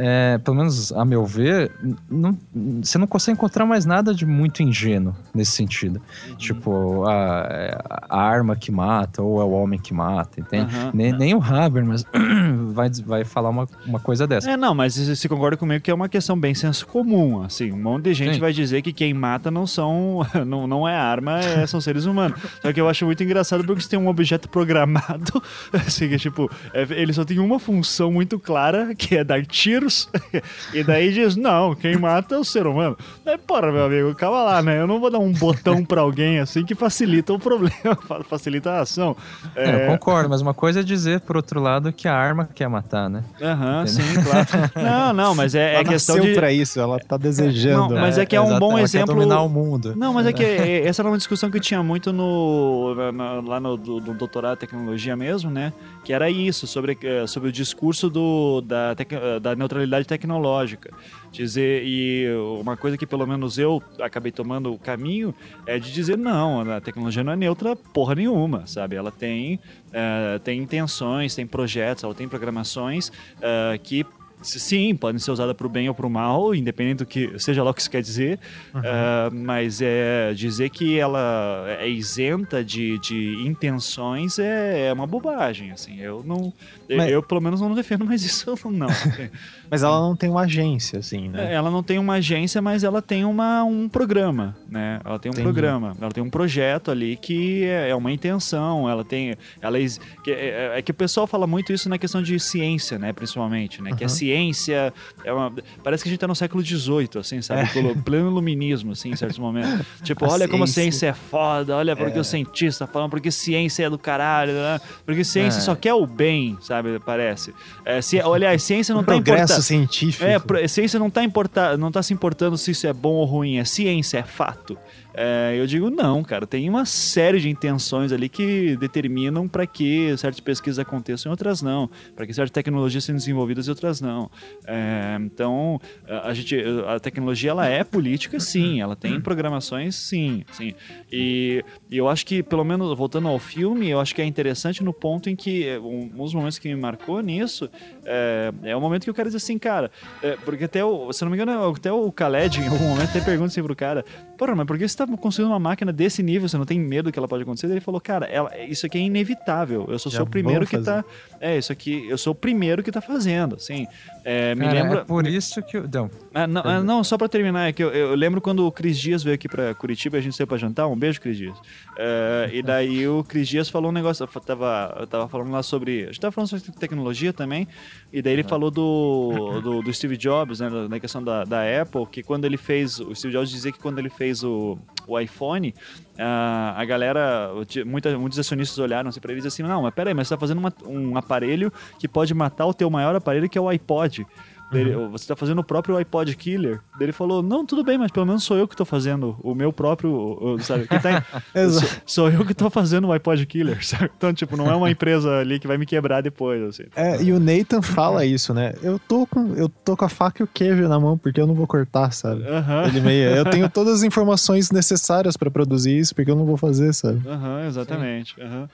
é, pelo menos a meu ver, não- você não consegue encontrar mais nada de muito ingênuo nesse sentido. Tipo, a, a arma que mata ou é o homem que mata, entende? Aham. Nem, nem o Habermas vai, vai falar uma, uma coisa dessa. É, não, mas você concorda comigo que é uma questão bem senso comum, assim, um monte de gente Sim. vai dizer que quem mata não são, não, não é arma, é- são seres humanos. Só que eu acho muito engraçado porque você tem um objeto programado, assim, que tipo, é, ele só tem uma função muito clara, que é dar tiros, e daí diz, não, quem mata é o ser humano. Aí, porra, meu amigo, calma lá, né? Eu não vou dar um botão pra alguém assim que facilita o problema, fa- facilita a ação. É, eu concordo, mas uma coisa é dizer, por outro lado, que a arma quer matar, né? Aham, sim, claro. Não, não, mas é, é Ela questão nasceu de... pra isso, ela tá desejando. Não, mas é que é um exato, bom ela quer exemplo- dominar o mundo. Não, mas é que é- essa era uma discussão que tinha muito no, na- lá no do, do doutorado de tecnologia mesmo, né? Que era isso, sobre, eh, sobre o discurso do, da, eh, da neutralidade tecnológica. Dizer, e uma coisa que pelo menos eu acabei tomando o caminho é de dizer, não, a tecnologia não é neutra porra nenhuma, sabe? Ela tem, eh, tem intenções, tem projetos, ela tem programações eh, que Sim, podem ser usadas para o bem ou para o mal, independente do que seja lá o que isso quer dizer. Ah, mas é dizer que ela é isenta de, de intenções é, é uma bobagem. Assim, eu não, eu- Mas- eu pelo menos não defendo mais isso não. Mas ela não tem uma agência, assim, né? Ela não tem uma agência, mas ela tem uma, um programa, né? Ela tem um Entendi. programa, ela tem um projeto ali que é é uma intenção, ela tem... Ela que é, é que o pessoal fala muito isso na questão de ciência, né? Principalmente, né? Que a Aham. Ciência é uma... Parece que a gente tá no século XVIII, assim, sabe? Pelo pleno iluminismo, assim, em certos momentos. Tipo, A olha como a ciência- ciência é foda, olha porque o cientista tá falando, porque ciência é do caralho, né? Porque ciência É. só quer o bem, sabe? Parece. É. Olha, a ciência não tá progresso importando... científico. É, ciência não tá, importa, não tá se importando se isso é bom ou ruim, é ciência, é fato. É, eu digo não, cara. Tem uma série de intenções ali que determinam para que certas pesquisas aconteçam e outras não, para que certas tecnologias sejam desenvolvidas e outras não. É, então, a, gente, a tecnologia ela é política, sim. Ela tem programações, sim, sim. E, e eu acho que, pelo menos voltando ao filme, eu acho que é interessante no ponto em que é, um, dos momentos que me marcou nisso é, é o momento que o cara diz assim, cara, é, porque até o, se eu não me engano, até o Khaled em algum momento até pergunta assim pro cara, porra, mas por que você tá construindo uma máquina desse nível, você não tem medo que ela pode acontecer? Ele falou, cara, ela, isso aqui é inevitável, eu Já sou o primeiro que tá, é, isso aqui, eu sou o primeiro que tá fazendo, assim, é, me Cara, lembra... É por isso que. Não, Ah, não, ah, não, só pra terminar, é que eu, eu lembro quando o Cris Dias veio aqui pra Curitiba, a gente saiu pra jantar, um beijo, Cris Dias. É, e daí o Cris Dias falou um negócio, eu tava, eu tava falando lá sobre, a gente tava falando sobre tecnologia também, e daí ele falou do, do, do Steve Jobs, né, da questão da, da Apple, que quando ele fez, o Steve Jobs dizia que quando ele fez o, o iPhone, ah, a galera, muita, muitos acionistas olharam assim pra ele e disseram assim, não, mas peraí, mas você tá fazendo uma- um aparelho que pode matar o teu maior aparelho, que é o iPod. Dele, Você tá fazendo o próprio iPod Killer. Ele falou, não, tudo bem, mas pelo menos sou eu que tô fazendo o meu próprio, sabe? Que tá em- sou, sou eu que tô fazendo o iPod Killer, sabe? Então, tipo, não é uma empresa ali que vai me quebrar depois, assim. É, e o Nathan fala isso, né? Eu tô com, eu tô com a faca e o queijo na mão porque eu não vou cortar, sabe? Aham, Ele meio, eu tenho todas as informações necessárias pra produzir isso porque eu não vou fazer, sabe? aham, exatamente. aham.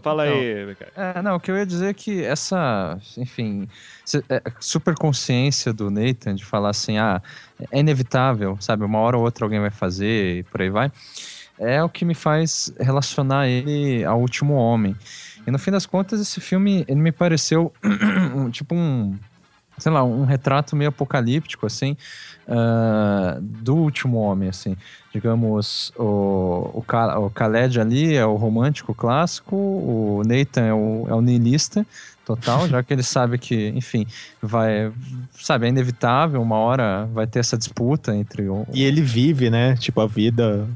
Fala Então, aí, Becari. É, não, o que eu ia dizer é que essa, enfim, é, super consciência do Nathan de falar assim, ah, é inevitável, sabe? Uma hora ou outra alguém vai fazer e por aí vai, é o que me faz relacionar ele ao Último Homem. E no fim das contas, esse filme, ele me pareceu tipo um, sei lá, um retrato meio apocalíptico, assim, ah, do Último Homem, assim. Digamos, o, o, Ka- o Khaled ali é o romântico clássico, o Nathan é o, é o niilista total, já que ele sabe que, enfim, vai, sabe, é inevitável, uma hora vai ter essa disputa entre o, E ele vive, né? Tipo, a vida.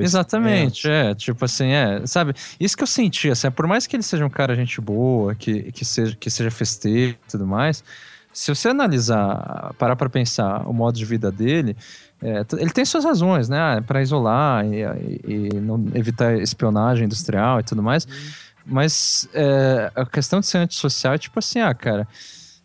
Exatamente, é, tipo assim, é, sabe, isso que eu senti, assim, por mais que ele seja um cara gente boa, que, que, seja, que seja festeiro e tudo mais, se você analisar, parar pra pensar o modo de vida dele, é, ele tem suas razões, né, para isolar e, e- e não evitar espionagem industrial e tudo mais, mas é, a questão de ser antissocial é tipo assim, ah, cara,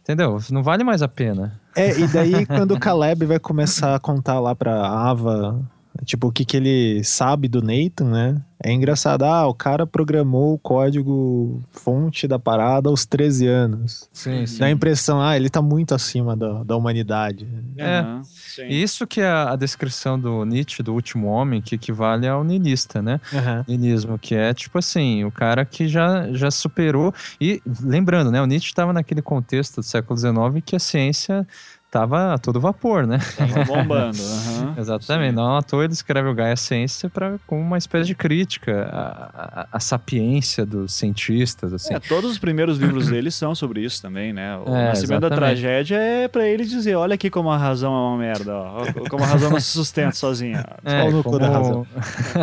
entendeu, não vale mais a pena. É, e daí quando o Caleb vai começar a contar lá pra Ava, tipo, o que, que ele sabe do Nathan, né? É engraçado, ah, o cara programou o código fonte da parada aos 13 anos. Sim, Dá a impressão, ah, ele tá muito acima da, da humanidade. É. Sim. Isso que é a descrição do Nietzsche, do último homem, que equivale ao niilista, né? niilismo, que é tipo assim, o cara que já, já superou. E lembrando, né? O Nietzsche estava naquele contexto do século XIX que a ciência estava a todo vapor, né? Tava bombando. aham. Exatamente. Sim. Não à toa ele escreve o Gaia Ciência pra, como uma espécie de crítica à, à, à sapiência dos cientistas, assim. É, todos os primeiros livros dele são sobre isso também, né? O É, Nascimento da exatamente. Tragédia é pra ele dizer, olha aqui como a razão é uma merda, ó. Como a razão não se sustenta sozinha. É, da razão.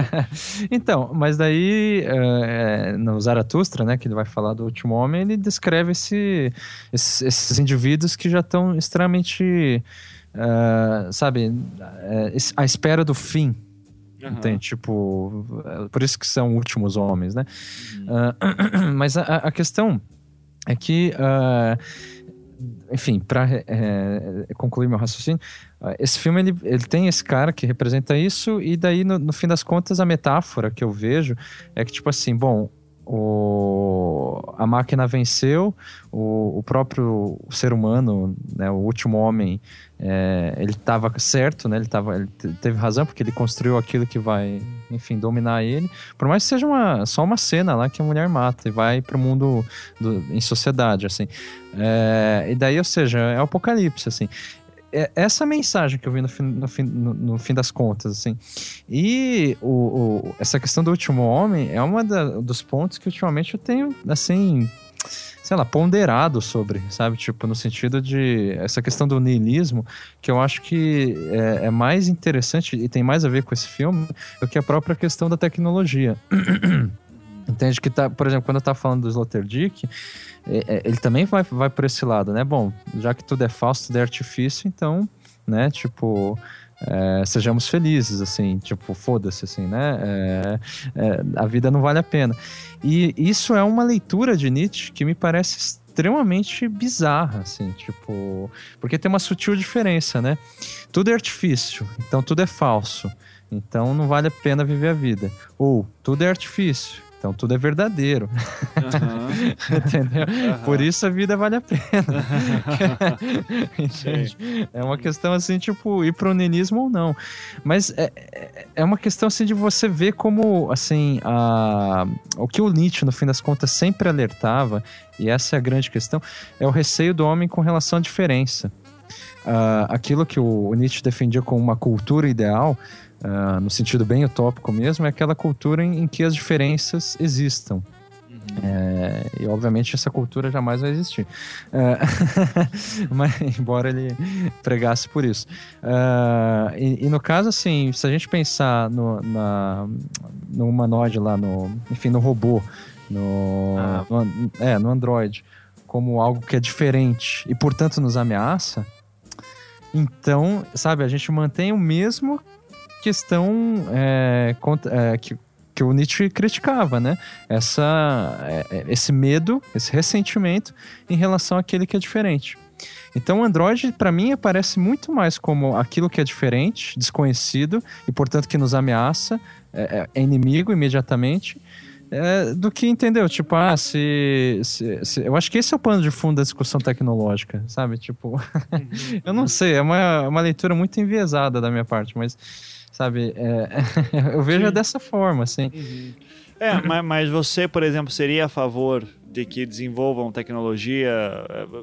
então, mas daí é, no Zaratustra, né, que ele vai falar do último homem, ele descreve esse, esses, esses indivíduos que já estão extremamente, ah, sabe, é, es- à espera do fim. Aham. Entende? Tipo, é, por isso que são últimos homens, né? Uhum. Ah, mas a, a questão é que, ah, enfim, para concluir meu raciocínio, esse filme ele, ele tem esse cara que representa isso, e daí, no, no fim das contas, a metáfora que eu vejo é que, tipo assim, bom. O, a máquina venceu, o, o próprio ser humano, né, o último homem, é, ele estava certo, né, ele, tava, ele te- teve razão, porque ele construiu aquilo que vai, enfim, dominar ele. Por mais que seja uma, só uma cena lá que a mulher mata e vai pro mundo do- em sociedade, assim. É, e daí, ou seja, é o apocalipse, assim. É essa mensagem que eu vi no fim, no fim, no, no fim das contas, assim. E o, o- essa questão do último homem é uma dos pontos que ultimamente eu tenho, assim, sei lá, ponderado sobre, sabe? Tipo, no sentido de essa questão do niilismo, que eu acho que é, é mais interessante e tem mais a ver com esse filme do que a própria questão da tecnologia. Entende que tá, por exemplo, quando eu tava falando do Sloterdijk, ele também vai, vai por esse lado, né? Bom, já que tudo é falso, tudo é artifício, então, né, tipo, é, sejamos felizes, assim, tipo, foda-se, assim, né? É, é, a vida não vale a pena. E isso é uma leitura de Nietzsche que me parece extremamente bizarra, assim, tipo, porque tem uma sutil diferença, né? Tudo é artifício, então tudo é falso, então não vale a pena viver a vida. Ou tudo é artifício, então tudo é verdadeiro, Aham, entendeu? aham. Por isso a vida vale a pena. É uma questão assim, tipo, ir pro niilismo ou não. Mas é, é- uma questão assim de você ver como, assim, a, o que o Nietzsche, no fim das contas, sempre alertava, e essa é a grande questão, é o receio do homem com relação à diferença. Ah, aquilo que o Nietzsche defendia como uma cultura ideal, ah, no sentido bem utópico mesmo, é aquela cultura em, em que as diferenças existam. É, e obviamente essa cultura jamais vai existir. É, mas, embora ele pregasse por isso. É, e, e no caso, assim, se a gente pensar no, na, no humanoide lá, no, enfim, no robô, no, Ah. no é, no Android, como algo que é diferente e, portanto, nos ameaça, então, sabe, a gente mantém o mesmo questão é, é, que, que o Nietzsche criticava, né? Essa, é, é, esse medo, esse ressentimento em relação àquele que é diferente. Então, o Android, para mim, aparece muito mais como aquilo que é diferente, desconhecido e, portanto, que nos ameaça, é, é- é inimigo imediatamente, é, do que entendeu? Tipo, ah, se, se- se- Eu acho que esse é o pano de fundo da discussão tecnológica, sabe? Tipo, eu não sei, é uma, uma leitura muito enviesada da minha parte, mas, sabe, é, eu vejo Sim. dessa forma, assim. É, mas, mas você, por exemplo, seria a favor de que desenvolvam tecnologia,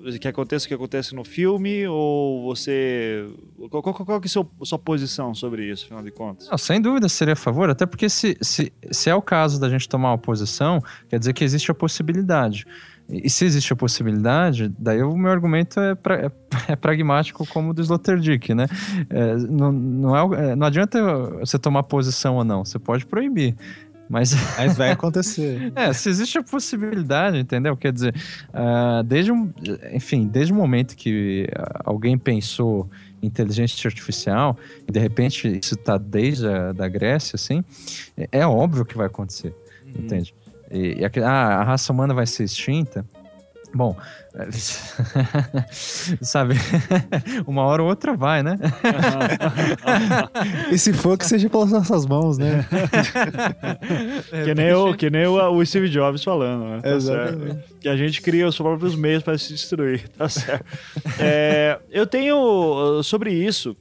eh, que aconteça o que acontece no filme, ou você... Qual, qual, qual que é a sua, sua posição sobre isso, afinal de contas? Não, sem dúvida seria a favor, até porque se, se, se é o caso da gente tomar uma posição, quer dizer que existe a possibilidade. E, e se existe a possibilidade, daí o meu argumento é, pra- é- é pragmático como o do Sloterdijk, né? É, não, não, é, é, não adianta você tomar posição ou não, você pode proibir. Mas Mas vai acontecer. é, se existe a possibilidade, entendeu? Quer dizer, ah, desde um, enfim, desde o momento que ah, alguém pensou em inteligência artificial e de repente isso está desde a da Grécia, assim, é, é óbvio que vai acontecer, entende? E, e ah, a raça humana vai ser extinta. Bom, sabe, uma hora ou outra vai, né? E se for, que seja pelas nossas mãos, né? que nem, o, que nem o, o Steve Jobs falando, né? Tá Exatamente. certo. Que a gente cria os próprios meios para se destruir, tá certo. É, eu tenho, sobre isso,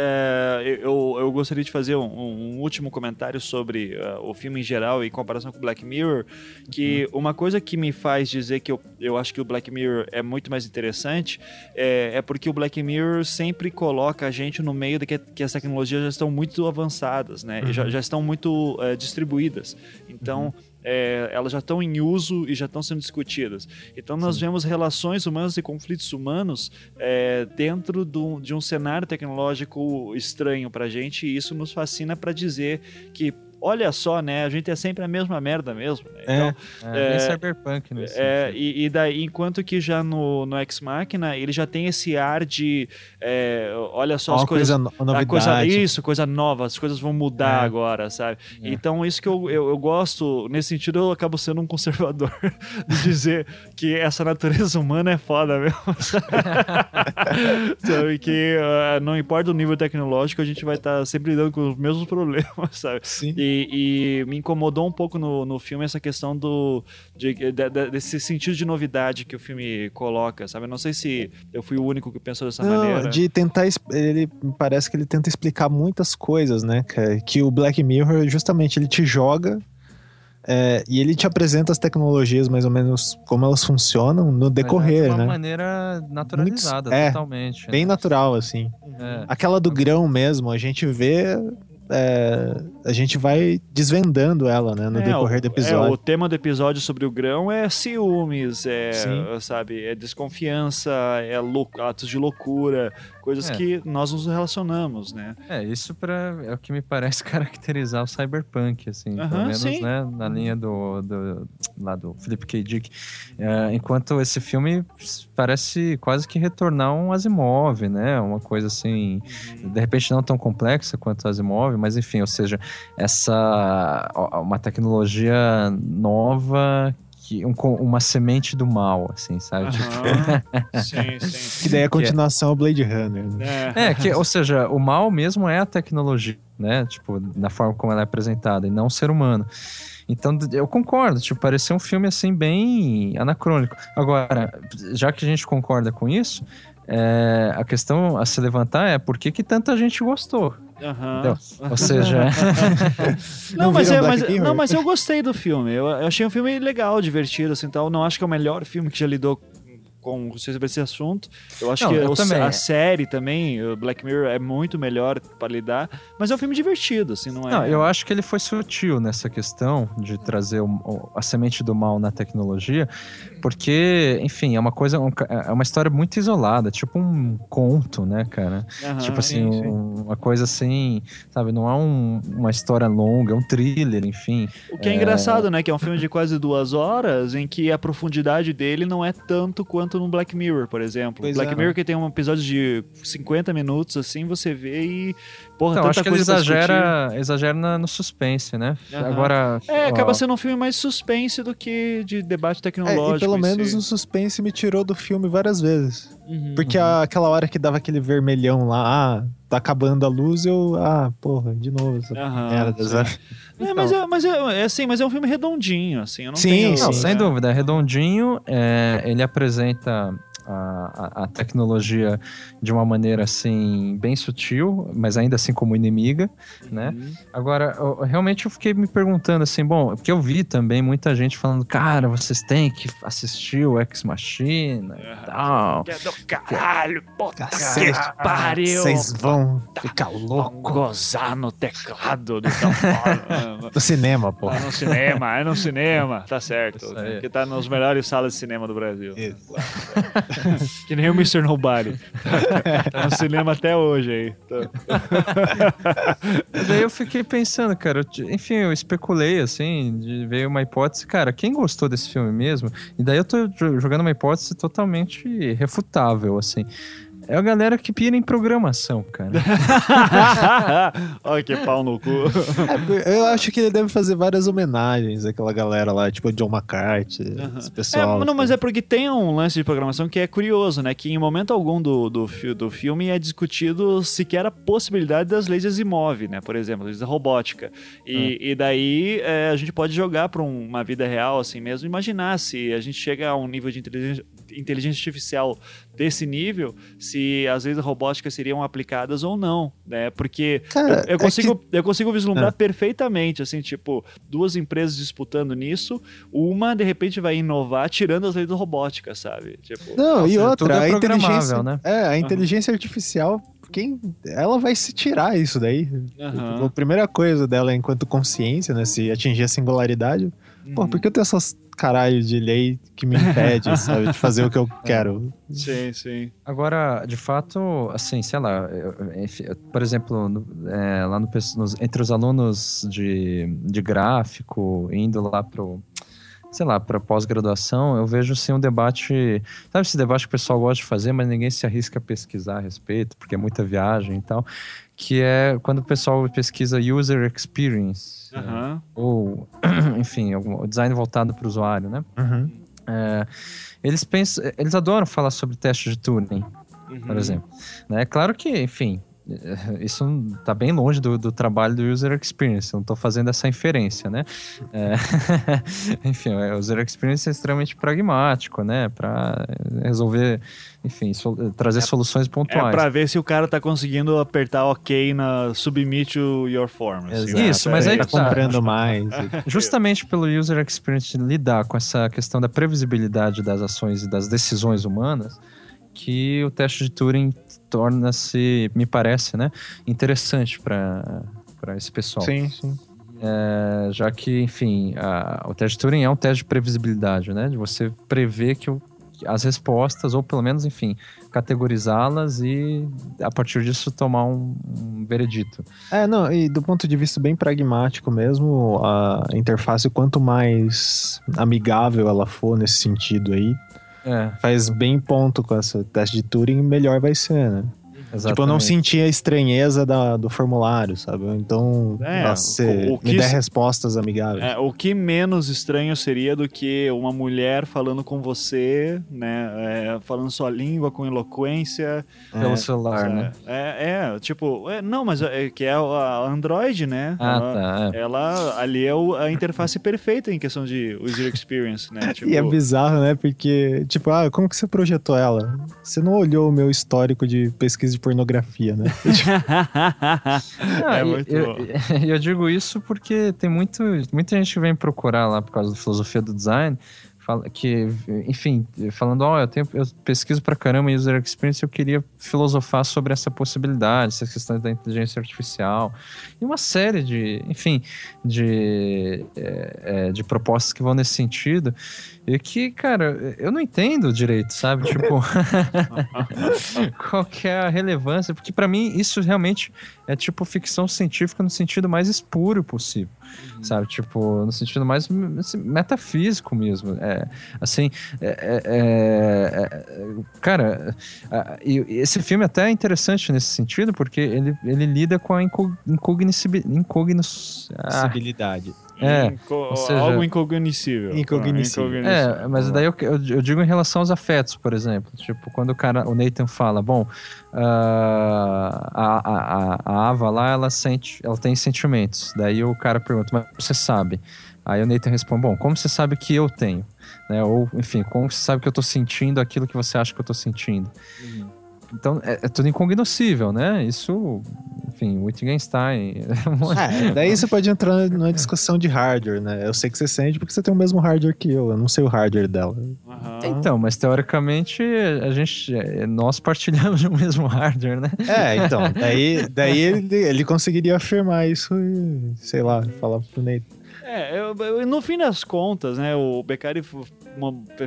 é, eu, eu gostaria de fazer um, um último comentário sobre uh, o filme em geral em comparação com Black Mirror, que uma coisa que me faz dizer que eu, eu acho que o Black Mirror é muito mais interessante é, é porque o Black Mirror sempre coloca a gente no meio de que, que as tecnologias já estão muito avançadas, né? E já, já estão muito eh, distribuídas. Então, é, elas já estão em uso e já estão sendo discutidas. Então nós vemos relações humanas e conflitos humanos é, dentro do- de um cenário tecnológico estranho pra gente e isso nos fascina para dizer que olha só, né, a gente é sempre a mesma merda mesmo. Né? Então, É, É, bem cyberpunk nesse é, sentido. e, e daí, enquanto que já no, no Ex Machina, ele já tem esse ar de é, olha só as Uma coisas coisa, no- a novidade. coisa, isso, coisa nova, as coisas vão mudar É. agora, sabe? É. Então, isso que eu, eu, eu gosto, nesse sentido, eu acabo sendo um conservador de dizer que essa natureza humana é foda mesmo. sabe? Que ah, não importa o nível tecnológico, a gente vai estar sempre lidando com os mesmos problemas, sabe? Sim. E, e me incomodou um pouco no, no filme essa questão do de- de- de- desse sentido de novidade que o filme coloca, sabe? Eu não sei se eu fui o único que pensou dessa maneira. Não, de tentar. Ele parece que ele tenta explicar muitas coisas, né? Que, que o Black Mirror, justamente, ele te joga é, e ele te apresenta as tecnologias mais ou menos como elas funcionam no Mas decorrer, De uma né? maneira naturalizada, é, totalmente. Bem né? natural, assim. É. Aquela do grão mesmo, a gente vê. É, a gente vai desvendando ela, né? No É, decorrer o- do É, episódio. o tema do episódio sobre o grão é ciúmes, é, Sim. sabe, é desconfiança, é atos de loucura, coisas É. que nós nos relacionamos, né? É, isso pra, é o que me parece caracterizar o cyberpunk, assim, pelo Aham, menos, sim. né, na linha do, do, lá do Philip K. Dick. É, enquanto esse filme parece quase que retornar um Asimov, né, uma coisa assim, de repente não tão complexa quanto o Asimov, mas enfim, ou seja, essa, uma tecnologia nova que um, uma semente do mal, assim, sabe? Tipo, sim, sim. Que daí é a continuação ao Blade Runner. Né? É. É, que, ou seja, o mal mesmo é a tecnologia, né? Tipo, na forma como ela é apresentada, e não o ser humano. Então, eu concordo, tipo, pareceu um filme, assim, bem anacrônico. Agora, já que a gente concorda com isso, é, a questão a se levantar é por que, que tanta gente gostou, entendeu? Ou seja, Não, Não mas, é, mas, não, mas eu gostei do filme. Eu, eu achei um filme legal, divertido, assim, tal. Não acho que é o melhor filme que já lidou com você sobre esse assunto. Eu acho Não, que eu a série também, Black Mirror, é muito melhor para lidar, mas é um filme divertido, assim, não é? Não, eu acho que ele foi sutil nessa questão de trazer o- a semente do mal na tecnologia, porque, enfim, é uma coisa, é uma história muito isolada, tipo um conto, né, cara? Aham, tipo assim, sim, sim. um- uma coisa assim, sabe? Não é um- uma história longa, é um thriller, enfim. O que é, engraçado, né? Que é um filme de quase duas horas, em que a profundidade dele não é tanto quanto no Black Mirror, por exemplo. Pois Black é. Mirror que tem um episódio de 50 minutos, assim, você vê e. Porra, Então, tanta acho que ele exagera, exagera no suspense, né? Aham. Agora. É, ó, acaba sendo um filme mais suspense do que de debate É, tecnológico. e pelo menos si. o suspense me tirou do filme várias vezes. Uhum. Porque a- aquela hora que dava aquele vermelhão lá, ah, tá acabando a luz, eu, ah, porra, de novo essa merda. Sabe? É, mas, é, mas é, é assim, mas é um filme redondinho, assim. Eu não Sim, tenho, Não, sim. sem é. dúvida. É redondinho. é, ele apresenta a, a- a tecnologia de uma maneira assim bem sutil, mas ainda assim como inimiga, né? Uhum. Agora, eu- realmente eu fiquei me perguntando assim, bom, porque eu vi também muita gente falando, cara, vocês têm que assistir o Ex Machina e tal. Que é do caralho, puta que pariu. Vocês vão ficar louco Gozar no teclado do No cinema, pô. É no cinema, é no cinema, tá certo. Aí. Que tá nas melhores salas de cinema do Brasil. Isso. Que nem o Mr. Nobody. tá no cinema até hoje aí. Tá. E daí eu fiquei pensando, cara, eu enfim, eu especulei, assim, de ver uma hipótese, cara, quem gostou desse filme mesmo? E daí eu tô jo- jogando uma hipótese totalmente refutável, assim. É a galera que pira em programação, cara. Olha que pau no cu. É, eu acho que ele deve fazer várias homenagens àquela galera lá, tipo John McCarthy, esse É, pessoal. não, mas é porque tem um lance de programação que é curioso, né? Que em momento algum do, do, do filme é discutido sequer a possibilidade das leis de Asimov, né? Por exemplo, leis da robótica. E, e daí é, a gente pode jogar para uma vida real assim mesmo, imaginar se a gente chega a um nível de inteligência, inteligência artificial desse nível, se as leis da robótica seriam aplicadas ou não, né? Porque Cara, eu, eu é consigo, eu consigo vislumbrar É. perfeitamente, assim, tipo, duas empresas disputando nisso, uma de repente vai inovar tirando as leis da robótica, sabe? Tipo, Não, e Nossa, tudo outra, é a inteligência, né? é, a inteligência artificial, quem, ela vai se tirar isso daí. Tipo, a primeira coisa dela enquanto consciência, né, se atingir a singularidade, pô, por que eu tenho essas caralho de lei que me impede, sabe, de fazer o que eu quero? Sim, sim. Agora, de fato, assim, sei lá, eu- enfim, eu- por exemplo, no- é, lá no, nos- entre os alunos de, de gráfico, indo lá pro, sei lá, para pós-graduação, eu vejo assim um debate, sabe esse debate que o pessoal gosta de fazer, mas ninguém se arrisca a pesquisar a respeito, porque é muita viagem e tal, que é quando o pessoal pesquisa user experience, ou, enfim, algum- o design voltado para o usuário, né? Uhum. É, eles pensam, eles adoram falar sobre teste de Turing, por Uhum. exemplo. Né? Claro que, enfim, isso está bem longe do, do trabalho do user experience. Não estou fazendo essa inferência, né? É, enfim, o user experience é extremamente pragmático, né? Para resolver, enfim, sol- trazer soluções É pontuais. pra ver se o cara tá conseguindo apertar OK na submit to your form. assim. Isso, mas É, aí tá que tá. comprando mais. Justamente pelo user experience lidar com essa questão da previsibilidade das ações e das decisões humanas, que o teste de Turing torna-se, me parece, né, interessante para esse pessoal. Sim, sim. É, já que, enfim, a- o teste de Turing é um teste de previsibilidade, né, de você prever que o- as respostas, ou pelo menos, enfim, categorizá-las e a partir disso tomar um, um veredito. É, não, e do ponto de vista bem pragmático mesmo, a interface, quanto mais amigável ela for nesse sentido aí, É, faz bem ponto com essa teste de Turing, melhor vai ser, né? Exatamente. Tipo, eu não senti a estranheza da- do formulário, sabe? Então, É, nossa, o- o me que der se- respostas amigáveis. É, o que menos estranho seria do que uma mulher falando com você, né? é, falando sua língua com eloquência. Pelo celular, né? É, é, tipo, é, não, mas é, que é a Android, né? Ah, ela, tá. é. ela ali é o- a interface perfeita em questão de user experience, né? Tipo, E é bizarro, né? Porque, tipo, ah, como que você projetou ela? Você não olhou o meu histórico de pesquisa de pornografia, né? Ah, é e- muito eu, bom. eu digo isso porque tem muito, muita gente que vem procurar lá por causa da filosofia do design, fala- que, enfim, falando, ó, eu, tenho, eu pesquiso pra caramba em user experience, eu queria filosofar sobre essa possibilidade, essas questões da inteligência artificial, e uma série de, enfim, de, é, é, de propostas que vão nesse sentido, e que, cara, eu não entendo direito, sabe? Tipo, qual que é a relevância? Porque pra mim isso realmente é tipo ficção científica no sentido mais espúrio possível, sabe? Tipo, no sentido mais assim, metafísico mesmo. É, assim, é, é- é- é- cara, e esse filme até é interessante nesse sentido, porque ele, ele lida com a inco- incognoscibi- incognos... Ah. É, Inco- ou seja- algo incognoscível. Incognoscível. É, mas daí eu, eu, digo em relação aos afetos, por exemplo. Tipo, quando o cara, o Nathan fala, bom, ah, a, a, a, Ava lá, ela sente, ela tem sentimentos. Daí o cara pergunta, mas você sabe? Aí o Nathan responde, bom, como você sabe que eu tenho? Né? Ou, enfim, como você sabe que eu tô sentindo aquilo que você acha que eu tô sentindo? Então, é, é tudo incognoscível, né? Isso, enfim, Wittgenstein... É, daí você pode entrar numa discussão de hardware, né? Eu sei que você sente porque você tem o mesmo hardware que eu. Eu não sei o hardware dela. Aham. Então, mas teoricamente a gente, é, nós partilhamos o mesmo hardware, né? É, então. Daí, daí ele, ele conseguiria afirmar isso e, sei lá, falar pro Nate. É, eu- eu- no fim das contas, né, o Beccari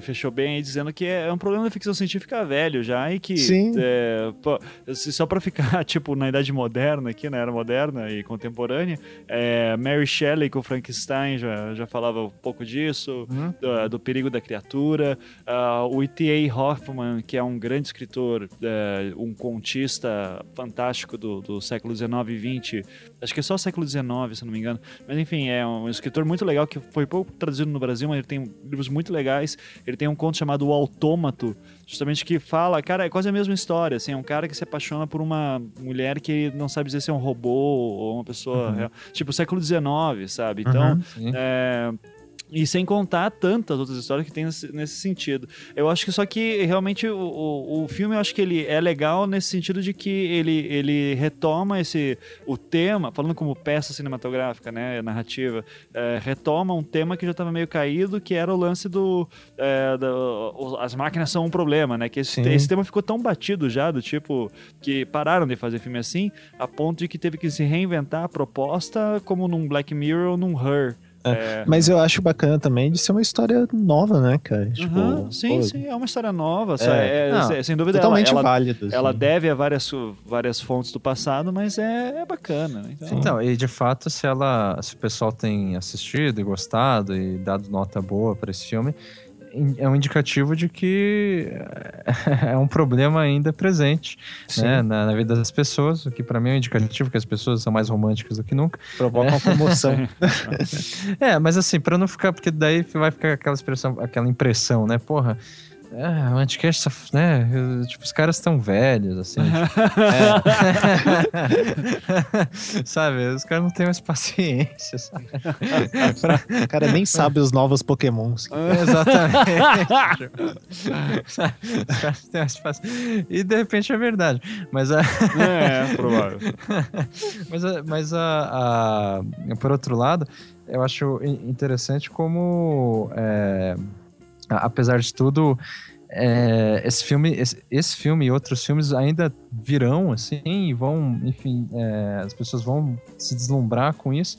fechou bem aí dizendo que é um problema da ficção científica velho já e que Sim. é, pô, só pra ficar tipo na idade moderna aqui, na era moderna e contemporânea, é, Mary Shelley com Frankenstein já, já falava um pouco disso, Uhum. do, do perigo da criatura, ah, o E.T.A. Hoffman, que é um grande escritor, é, um contista fantástico do, do século XIX e XX, acho que é só o século XIX, se não me engano, mas enfim, é um escritor muito legal que foi pouco traduzido no Brasil, mas ele tem livros muito legais. Ele tem um conto chamado O Autômato, justamente que fala, cara, é quase a mesma história. Assim, é um cara que se apaixona por uma mulher que não sabe dizer se é um robô ou uma pessoa real. Tipo, século XIX, sabe? Então, Sim. é, e sem contar tantas outras histórias que tem nesse, nesse sentido. Eu acho que só que realmente o, o, o filme eu acho que ele é legal nesse sentido de que ele, ele retoma esse o tema, falando como peça cinematográfica, né, narrativa, é, retoma um tema que já estava meio caído, que era o lance do, é, da- o- as máquinas são um problema, né? Que esse, esse tema ficou tão batido já do tipo que pararam de fazer filme assim, a ponto de que teve que se reinventar a proposta como num Black Mirror ou num Her. É, Mas eu acho bacana também de ser uma história nova, né, cara? Tipo, sim, pô, sim, é uma história nova. É. é- Não, sem- dúvida, ela, Totalmente ela, válido. assim. ela deve a várias, várias fontes do passado, mas é, é bacana. Né? Então, Então, e de fato, se ela, se o pessoal tem assistido e gostado e dado nota boa para esse filme, é um indicativo de que é um problema ainda presente né, na, na vida das pessoas, o que para mim é um indicativo que as pessoas são mais românticas do que nunca. provoca uma comoção. É, mas assim, para não ficar, porque daí vai ficar aquela expressão, aquela impressão, né, porra. É, o Anticast, né? Tipo, os caras estão velhos, assim. tipo, sabe? Os caras não têm mais paciência, sabe? o cara nem sabe os novos pokémons. Exatamente. Sabe? Os caras têm mais paciência. E de repente é verdade. Mas a. é, provável. mas a, mas a, a- por outro lado, eu acho in- interessante como, é, apesar de tudo, é, esse filme, esse, esse filme e outros filmes ainda virão assim e vão, enfim, é, as pessoas vão se deslumbrar com isso.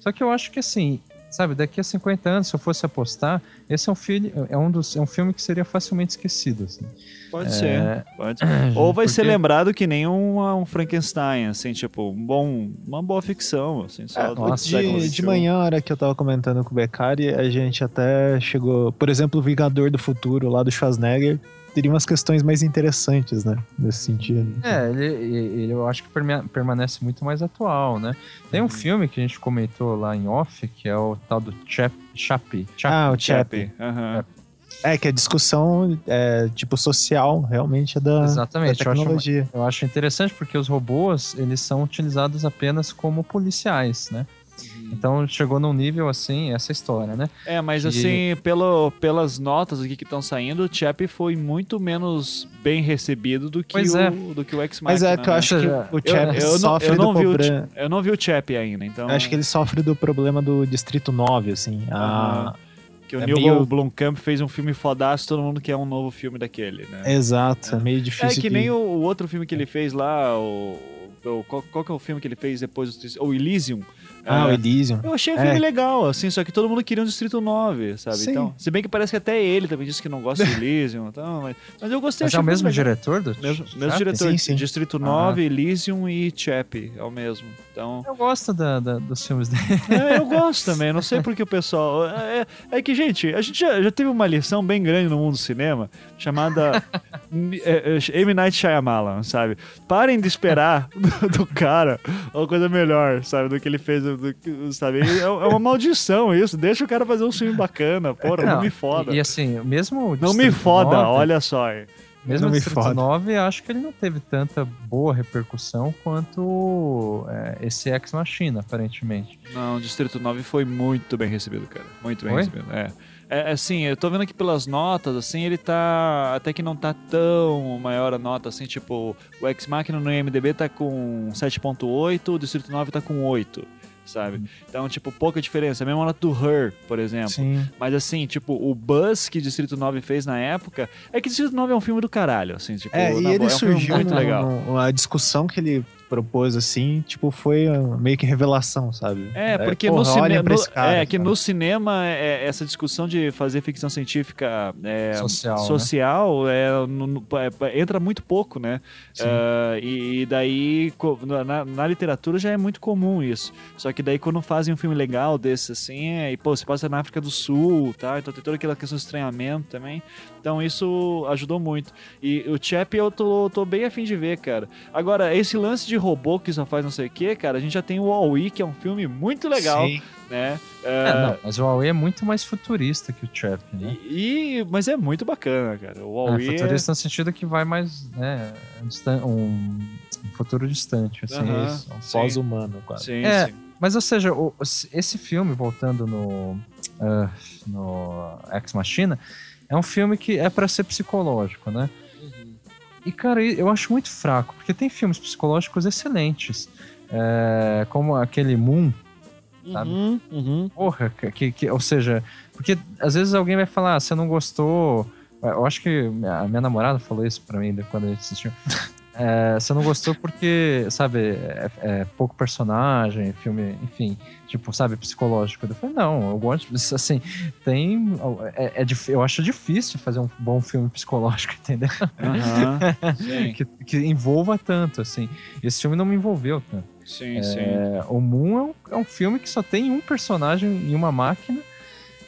Só que eu acho que assim, sabe, daqui a 50 anos, se eu fosse apostar, esse é um filme, é um dos, é um filme que seria facilmente esquecido. Assim. Pode É, ser. Pode ser. Ou vai ser porque- lembrado que nem um, um Frankenstein, assim, tipo, um bom, uma boa ficção, assim, só do nossa, De, de manhã, a hora que eu tava comentando com o Beccari, a gente até chegou. Por exemplo, o Vingador do Futuro, lá do Schwarzenegger, teria umas questões mais interessantes, né? Nesse sentido. É, ele, ele- eu acho que permanece muito mais atual, né? Tem um filme que a gente comentou lá em off, que é o tal do Chap, Chappie. Chappie. Ah, o Chappie. Chappie. aham. É, que a discussão, é, tipo, social, realmente é da, Exatamente, da eu acho tecnologia. Eu acho interessante porque os robôs, eles são utilizados apenas como policiais, né? Então chegou num nível assim, essa história, né? É, mas Que- assim, pelo, pelas notas aqui que estão saindo, o Chappie foi muito menos bem recebido do que Pois o, é. do que o X-Men. Mas é que eu acho que o Eu, Chappie eu não, sofre eu, não do vi o, problema. Eu não vi o Chappie ainda, então. Eu acho que ele sofre do problema do Distrito 9, assim. A, Aham. Que o É Neil meio- Blomkamp fez um filme fodaço, todo mundo quer um novo filme daquele, né? Exato, é, meio difícil. É que de- nem o, o outro filme que ele fez lá, o, o- qual, qual que é o filme que ele fez depois do O Elysium. Ah, É, o Elysium. Eu achei o É. filme legal, assim, só que todo mundo queria um Distrito 9, sabe? Sim. Então, se bem que parece que até ele também disse que não gosta de Elysium, então, mas, mas eu gostei. Mas é o mesmo legal. diretor do Mesmo, mesmo Chape? diretor, Sim, sim. Distrito 9, Elysium e Chappie, é o mesmo. Então, Eu gosto da, da- dos filmes dele. é, eu gosto também, não sei porque o pessoal. É, é que, gente, a gente já, já teve uma lição bem grande no mundo do cinema chamada é, é, M. Night Shyamalan, sabe? Parem de esperar do, do cara uma coisa melhor, sabe? Do que ele fez, do, do- sabe? É, é uma maldição isso. Deixa o cara fazer um filme bacana, porra, não, me foda. E, e assim, mesmo. o não me foda, 9, olha só. aí. Mesmo Não me Distrito foda. 9, acho que ele não teve tanta boa repercussão quanto é, esse Ex Machina, aparentemente. Não, o Distrito 9 foi muito bem recebido, cara. Muito bem Foi? recebido. É. É, assim, eu tô vendo aqui pelas notas, assim, ele tá. Até que não tá tão maior a nota, assim, tipo, o X Machina no IMDB tá com 7.8, o Distrito 9 tá com 8, sabe? Então, tipo, pouca diferença. A mesma nota do Her, por exemplo. Sim. Mas assim, tipo, o buzz que Distrito 9 fez na época é que Distrito 9 é um filme do caralho, assim, tipo, É, e ele boa, é um surgiu muito no- legal. no- a discussão que ele propôs, assim, tipo, foi uh, meio que revelação, sabe? É, porque porra, no cinema. é, que sabe? no cinema, é, essa discussão de fazer ficção científica é, Social, né? social, é, no- no- é, entra muito pouco, né? Ah, e, e daí, na, na literatura já é muito comum isso. Só que daí, quando fazem um filme legal desse, assim, é, e pô, você passa na África do Sul, tá? Então tem toda aquela questão de estranhamento também. Então isso ajudou muito. E o Chap eu tô, tô bem afim de ver, cara. Agora, esse lance de robô que só faz não sei o que, cara, a gente já tem o Wall-E, que é um filme muito legal, Sim. né? É, Ah, não, mas o Huawei é muito mais futurista que o Chap, né? e, e- mas é muito bacana, cara. O É, Wall-E é, futurista no sentido que vai mais, né, um, um futuro distante, assim. Aham. Isso, um pós-humano, quase. Sim, É. sim. Mas, ou seja, o- esse filme, voltando no, ah, no Ex Machina, é um filme que é pra ser psicológico, né? E, cara, eu acho muito fraco, porque tem filmes psicológicos excelentes, é, como aquele Moon, sabe? Uhum, uhum. porra, que, que, ou seja, porque às vezes alguém vai falar, ah, você não gostou. Eu acho que a minha namorada falou isso pra mim quando a gente assistiu. É, você não gostou porque, sabe, é, é pouco personagem, filme, enfim, tipo, sabe, psicológico. Eu falei, não, eu gosto, assim, tem. É, é eu acho difícil fazer um bom filme psicológico, entendeu? Que, que envolva tanto, assim. Esse filme não me envolveu tanto. sim, sim. É, o Moon é um, é um filme que só tem um personagem e uma máquina.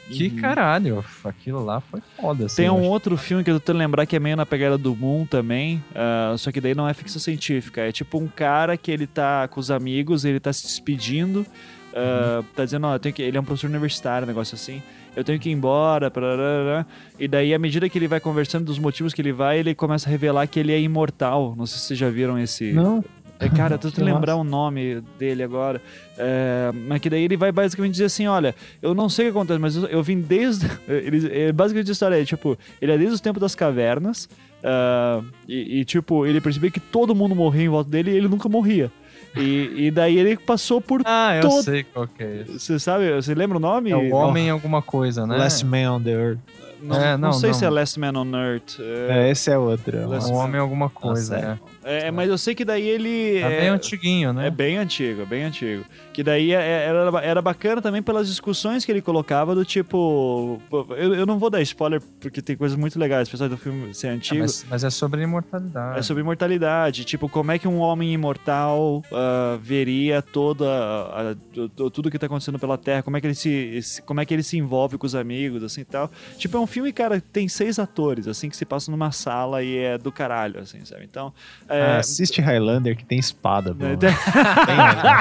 Que Uhum. caralho, aquilo lá foi foda. Assim, Tem um eu outro filme que eu tô tentando lembrar que é meio na pegada do Moon também, ah, só que daí não é ficção científica. É tipo um cara que ele tá com os amigos, ele tá se despedindo, ah, tá dizendo, ó, tenho que... ele é um professor universitário, um negócio assim. Eu tenho que ir embora, parará, e daí, à medida que ele vai conversando dos motivos que ele vai, ele começa a revelar que ele é imortal. Não sei se vocês já viram esse. Não, É, cara, eu tô tentando lembrar o nome dele agora. É, mas que daí ele vai basicamente dizer assim: olha, eu não sei o que acontece, mas eu, eu vim desde. Ele, é, basicamente a história é: tipo, ele é desde os tempos das cavernas. ah, e, e, tipo, ele percebeu que todo mundo morria em volta dele e ele nunca morria. E, e daí ele passou por. Ah, eu todo- sei qual que é esse. Você sabe? Você lembra o nome? É o Homem alguma coisa, né? Last Man on the Earth. Não, É, não não, sei não. se é Last Man on Earth. É, É, esse é outro. é Last O uma- Homem alguma coisa, sério? é. É, mas eu sei que daí ele. Tá é, bem antiguinho, né? É bem antigo, é bem antigo. Que daí é- é- era, era bacana também pelas discussões que ele colocava do tipo. Eu, eu não vou dar spoiler porque tem coisas muito legais, apesar do filme ser É, antigo. mas, mas é sobre imortalidade. É sobre imortalidade, tipo, como é que um homem imortal ah, veria toda a- a- tu- tudo que tá acontecendo pela Terra, como é que ele se, como é que ele se envolve com os amigos, assim e tal. Tipo, é um filme, cara, tem seis atores, assim, que se passa numa sala e é do caralho, assim, sabe? Então, é, Ah, assiste Highlander que tem espada, bro. né, Bem legal.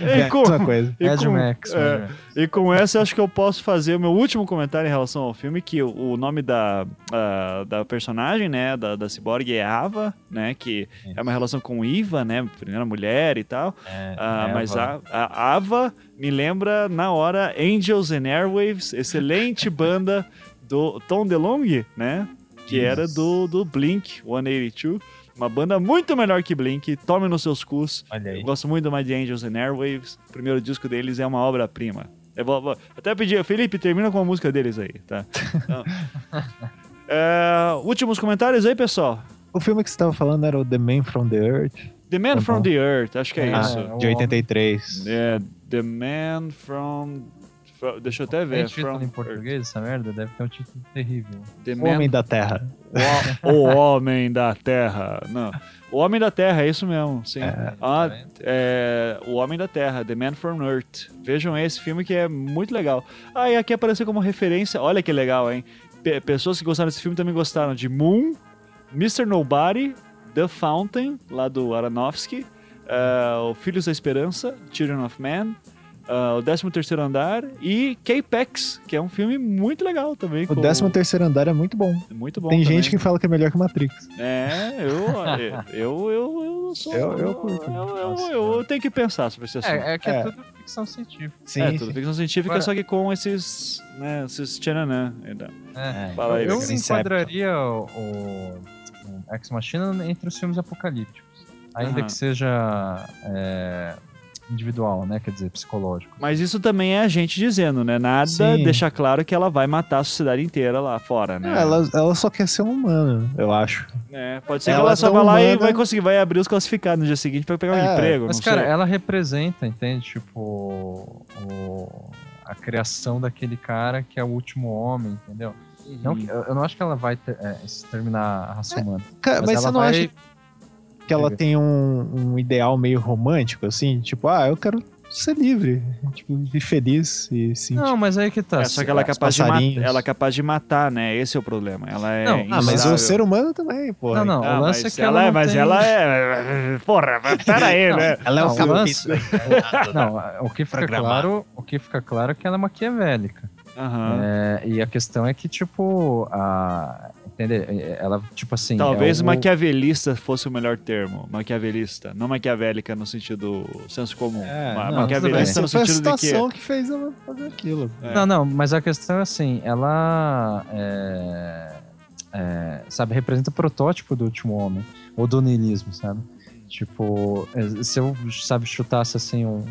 e É a com- mesma coisa. e com- Max, é. E com essa, eu acho que eu posso fazer o meu último comentário em relação ao filme, que o, o nome da, ah, da personagem, né, da, da Cyborg é Ava, né, que é uma relação com Iva, né, primeira mulher e tal. É, Eva. mas a, a Ava me lembra, na hora, Angels and Airwaves, excelente banda do Tom DeLonge, né, que era do, do Blink 182. Uma banda muito melhor que Blink, tome nos seus cus. Olha aí. Eu gosto muito mais de Angels and Airwaves. O primeiro disco deles é uma obra-prima. Eu vou, vou- até pedir, Felipe, termina com a música deles aí, tá? Então, é, últimos comentários aí, pessoal. O filme que você tava falando era o The Man from the Earth, The Man Tá from the Earth, acho que é Ah, isso. de 83. É, The Man from... fro- Deixa eu até Tem ver. título from em português, essa merda? Deve ter um título terrível. Earth. The O Man Homem da Terra. O, o Homem da Terra. Não. O Homem da Terra, é isso mesmo. Sim. tá Ah, é, o Homem da Terra, The Man from Earth. Vejam esse filme que é muito legal. Ah, e aqui apareceu como referência. Olha que legal, hein? Pe- pessoas que gostaram desse filme também gostaram de Moon, Mr. Nobody, The Fountain, lá do Aronofsky, ah, o Filhos da Esperança, Children of Man, ah, o 13º Andar e K-Pax, que é um filme muito legal também. O com- 13 terceiro andar é muito bom. Muito bom Tem também. gente que fala que é melhor que Matrix. É, eu, eu, eu, eu sou. Eu- eu curto. Eu, eu- eu tenho que pensar sobre esse assunto. É, é que é, É. tudo ficção científica. Sim, É, tudo ficção científica, Agora- só que com esses, né, esses tchananã. Então, É. Fala aí, eu Becker. enquadraria o, o, o Ex Machina entre os filmes apocalípticos. Ainda Aham. que seja é, individual, né? Quer dizer, psicológico. Mas isso também é a gente dizendo, né? Nada Sim. deixa claro que ela vai matar a sociedade inteira lá fora, né? Não, ela, ela só quer ser humana, eu acho. É, pode ser que Ela ela só tão vai lá e humana- vai conseguir, vai abrir os classificados no dia seguinte pra pegar um É, emprego. Mas, não cara, sei. ela representa, entende? Tipo, o- a criação daquele cara que é o último homem, entendeu? Não, que- eu não acho que ela vai ter- é, exterminar a raça humana. Cara, mas, ela você não vai- acha que ela tem um, um ideal meio romântico, assim? Tipo, ah, eu quero ser livre, tipo, e feliz e sim. Não, mas aí que tá. É, só que ela é, capaz de matar, ela é capaz de matar, né? Esse é o problema. Ela é Não, ah, mas o ser humano também, pô. Não, não, Ah, o lance é que ela, ela, é, não mas tem- ela é. Porra, pera aí, Não, né? Ela é Não, um o lance- filme. Não, o que fica claro, o que fica claro é que ela é maquiavélica. Aham. É, e a questão é que, tipo, a. Entender? Ela, tipo assim. Talvez é o- maquiavelista fosse o melhor termo. Maquiavelista. Não maquiavélica no sentido senso comum. É, Ma- não, maquiavelista no a sentido de que. situação que fez ela fazer aquilo. É. Não, não, mas a questão é assim, ela. é, é, sabe, representa o protótipo do último homem. Ou do niilismo, sabe? Tipo, é, se eu, sabe, chutasse assim um-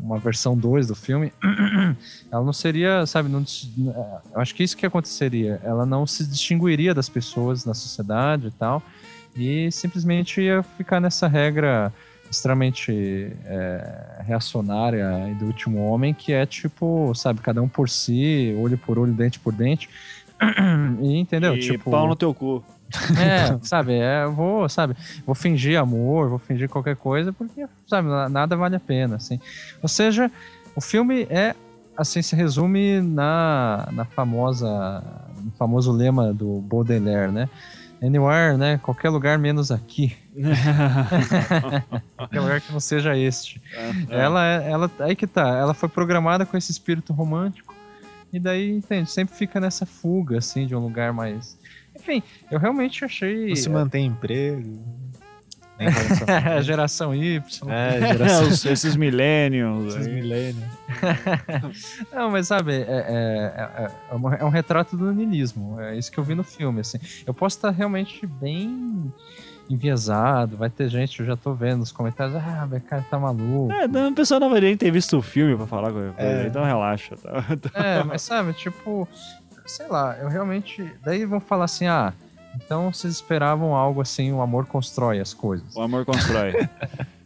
uma versão 2 do filme, ela não seria, sabe, não, dis- eu acho que isso que aconteceria. Ela não se distinguiria das pessoas na sociedade e tal, e simplesmente ia ficar nessa regra extremamente é, reacionária e do último homem, que é tipo, sabe, cada um por si, olho por olho, dente por dente. E entendeu? E tipo, pau no teu cu. É, sabe, é, eu vou, sabe, vou fingir amor, vou fingir qualquer coisa, porque, sabe, na- nada vale a pena, assim. Ou seja, o filme é, assim, se resume na, na famosa, no famoso lema do Baudelaire, né? Anywhere, né? Qualquer lugar menos aqui. Qualquer lugar que não seja este. Ela, é- ela, aí que tá, ela foi programada com esse espírito romântico, e daí, entende, sempre fica nessa fuga, assim, de um lugar mais... Enfim, eu realmente achei... Você mantém emprego. Nem a geração Y. É, É, geração os- esses millennials. esses milênios. Não, mas sabe, é, é, é, é um- é um retrato do niilismo. É isso que eu vi no filme, assim. Eu posso estar realmente bem enviesado, vai ter gente, eu já tô vendo nos comentários, ah, o cara tá maluco. É, não, o pessoal não vai nem ter visto o filme pra falar qualquer coisa, É. então relaxa. Tá? É, mas sabe, tipo, sei lá, eu realmente. Daí vão falar assim, ah, então vocês esperavam algo assim, o amor constrói as coisas. O Amor Constrói.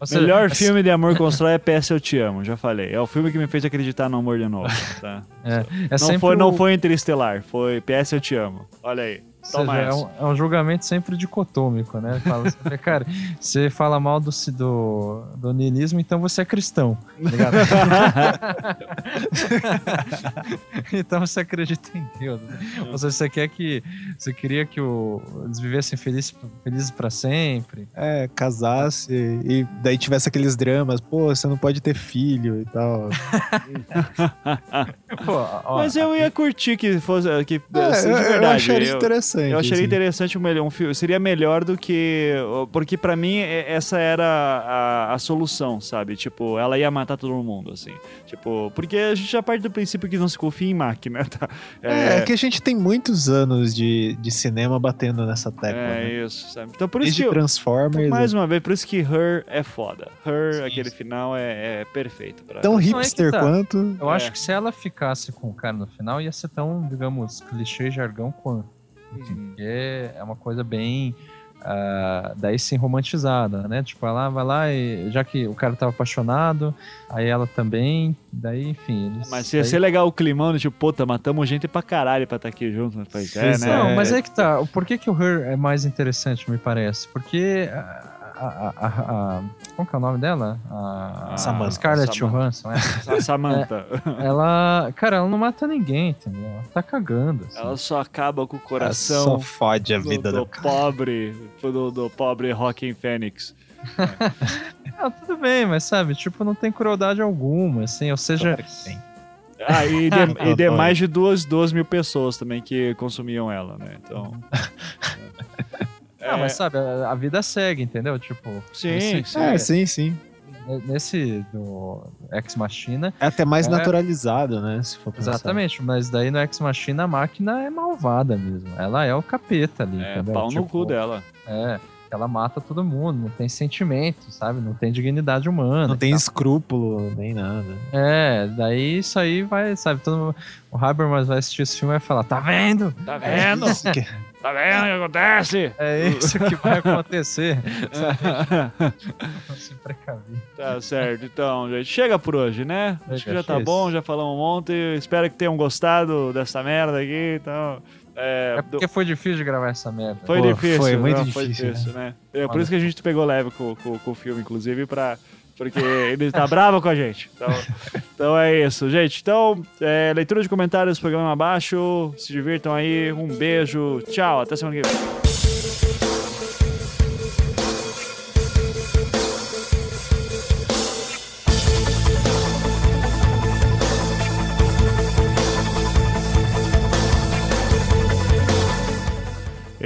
Seja, Melhor é- filme de Amor Constrói é PS Eu Te Amo, já falei. É o filme que me fez acreditar no amor de novo. Tá? É, é não, foi, não o- foi Interestelar, foi PS Eu Te Amo. Olha aí. Seja, é um, é um julgamento sempre dicotômico, né? Fala assim, cara, você fala mal do, do, do niilismo, então você é cristão. tá ligado? então você acredita em Deus. né? Ou seja, você quer que. Você queria que o, eles vivessem felizes, felizes para sempre. É, casasse e daí tivesse aqueles dramas, pô, você não pode ter filho e tal. Pô, ó, Mas eu ia curtir que fosse que É, assim, eu, de eu verdade. acharia eu- interessante. Interessante. Eu acharia assim. interessante um, melhor, um filme. Seria melhor do que. Porque pra mim é- essa era a, a solução, sabe? Tipo, ela ia matar todo mundo, assim. Tipo, porque a gente já parte do princípio que não se confia em máquina, tá? É, é que a gente tem muitos anos de, de cinema batendo nessa tecla. é né? isso, sabe? Então por isso Desde que. eu- Transformers. mais uma vez, por isso que Her é foda. Her, Sim, aquele sim. final, é, é perfeito. Pra... Tão Não, é hipster tá. quanto. Eu É. acho que se ela ficasse com o cara no final, ia ser tão, digamos, clichê jargão quanto. Uhum. porque é uma coisa bem. ah, daí sim romantizada, né? Tipo, ela vai lá e já que o cara tava apaixonado, aí ela também, daí, enfim. Eles, Mas ia daí- ser legal o climão, tipo, puta, matamos gente pra caralho pra estar aqui junto. Mas, é, né? Não, mas é que tá. Por que, que o Her é mais interessante, me parece? Porque a. a, a- a- que é o nome dela? A, Samantha. Scarlett Samantha. Johansson, é. A Samantha. Ela. Cara, ela não mata ninguém, entendeu? Ela tá cagando. assim. Ela só acaba com o Só coração fode a do, vida do do pobre, do, do pobre Rockin' Fênix. Ah, tudo bem, mas sabe, tipo, não tem crueldade alguma, assim, ou seja, Claro que tem. Ah, e de, e de mais de duas, duas mil pessoas também que consumiam ela, né? Então. ah, mas sabe, a, a vida segue, entendeu? Tipo, Sim, sim. É, sim, sim. nesse do Ex Machina, É até mais É. naturalizado, né? Se for pensar. exatamente, mas daí no Ex Machina a máquina é malvada mesmo. Ela é o capeta ali, É, entendeu? pau no Tipo, cu dela. É, ela mata todo mundo, não tem sentimento, sabe? Não tem dignidade humana. Não tem tal. escrúpulo nem nada. É, daí isso aí vai, sabe? Todo mundo, o Habermas vai assistir esse filme e vai falar: tá vendo? Tá É vendo? que- Tá vendo o que acontece? É isso que vai acontecer. Se precaver. Tá certo, então, gente. Chega por hoje, né? Acho que já tá bom, já falamos um monte. Espero que tenham gostado dessa merda aqui. Então, é, É do- porque foi difícil de gravar essa merda. Foi Pô, difícil. foi muito não, difícil, Foi né? É por Olha. isso que a gente pegou leve com, com, com o filme, inclusive, pra, porque ele tá bravo com a gente. Então, então é isso, gente. Então, é, leitura de comentários, programa abaixo. Se divirtam aí. Um beijo. Tchau. Até semana que vem.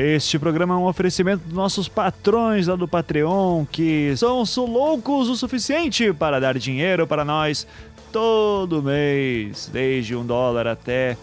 Este programa é um oferecimento dos nossos patrões lá do Patreon, que são loucos o suficiente para dar dinheiro para nós todo mês, desde um dólar até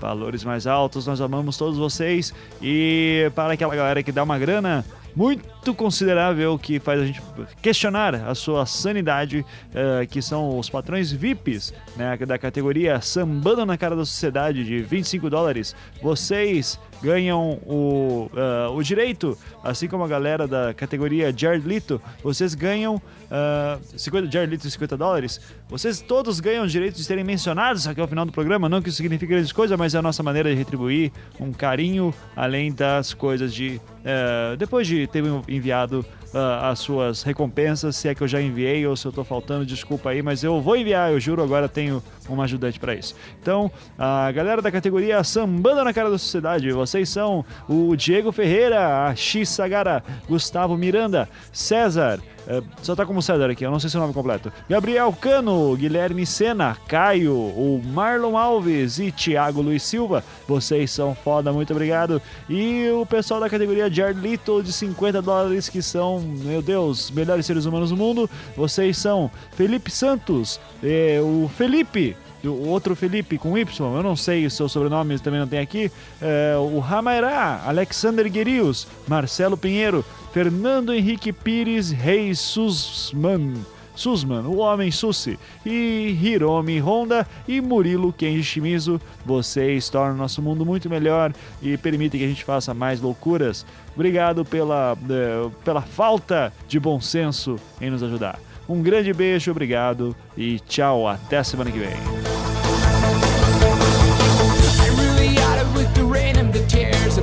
valores mais altos. Nós amamos todos vocês e para aquela galera que dá uma grana muito considerável que faz a gente questionar a sua sanidade, eh, que são os patrões VIPs, né, da categoria Sambando na Cara da Sociedade de 25 dólares. Vocês ganham o, ah, o direito, assim como a galera da categoria Jared Leto, vocês ganham ah, 50, Jared Leto 50 dólares, vocês todos ganham o direito de serem mencionados aqui ao final do programa, não que isso signifique grandes coisas, mas é a nossa maneira de retribuir um carinho, além das coisas de... eh, depois de ter enviado ah, as suas recompensas, se é que eu já enviei ou se eu tô faltando, desculpa aí, mas eu vou enviar, eu juro, agora tenho uma ajudante para isso. Então, a galera da categoria Sambando na Cara da Sociedade, vocês são o Diego Ferreira, a X Sagara, Gustavo Miranda, César, eh, só tá como César aqui, eu não sei seu nome completo. Gabriel Cano, Guilherme Sena, Caio, o Marlon Alves e Thiago Luiz Silva. Vocês são foda, muito obrigado. E o pessoal da categoria Jared Little de 50 dólares, que são, meu Deus, melhores seres humanos do mundo. Vocês são Felipe Santos, eh, o Felipe. O outro Felipe com Y, eu não sei o seu sobrenome, também não tem aqui. É, o Ramairá, Alexander Guerius, Marcelo Pinheiro, Fernando Henrique Pires, Reis Susman. Susman, o Homem Susi, e Hiromi Honda e Murilo Kenji Shimizu. Vocês tornam nosso mundo muito melhor e permitem que a gente faça mais loucuras. Obrigado pela, eh, pela falta de bom senso em nos ajudar. Um grande beijo, obrigado e tchau, até semana que vem.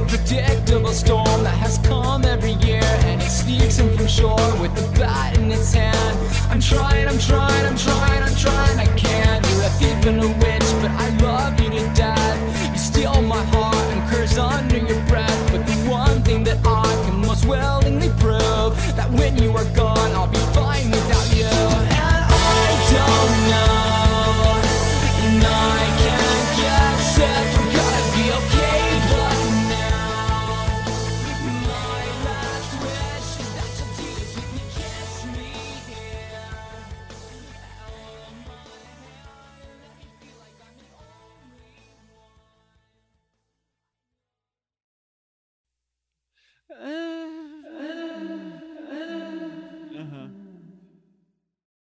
Predictable storm that has come every year. And it sneaks in from shore with the bat in its hand. I'm trying, I'm trying, I'm trying, I'm trying. I can't. You're a thief and a witch, but I love you to death. You steal my heart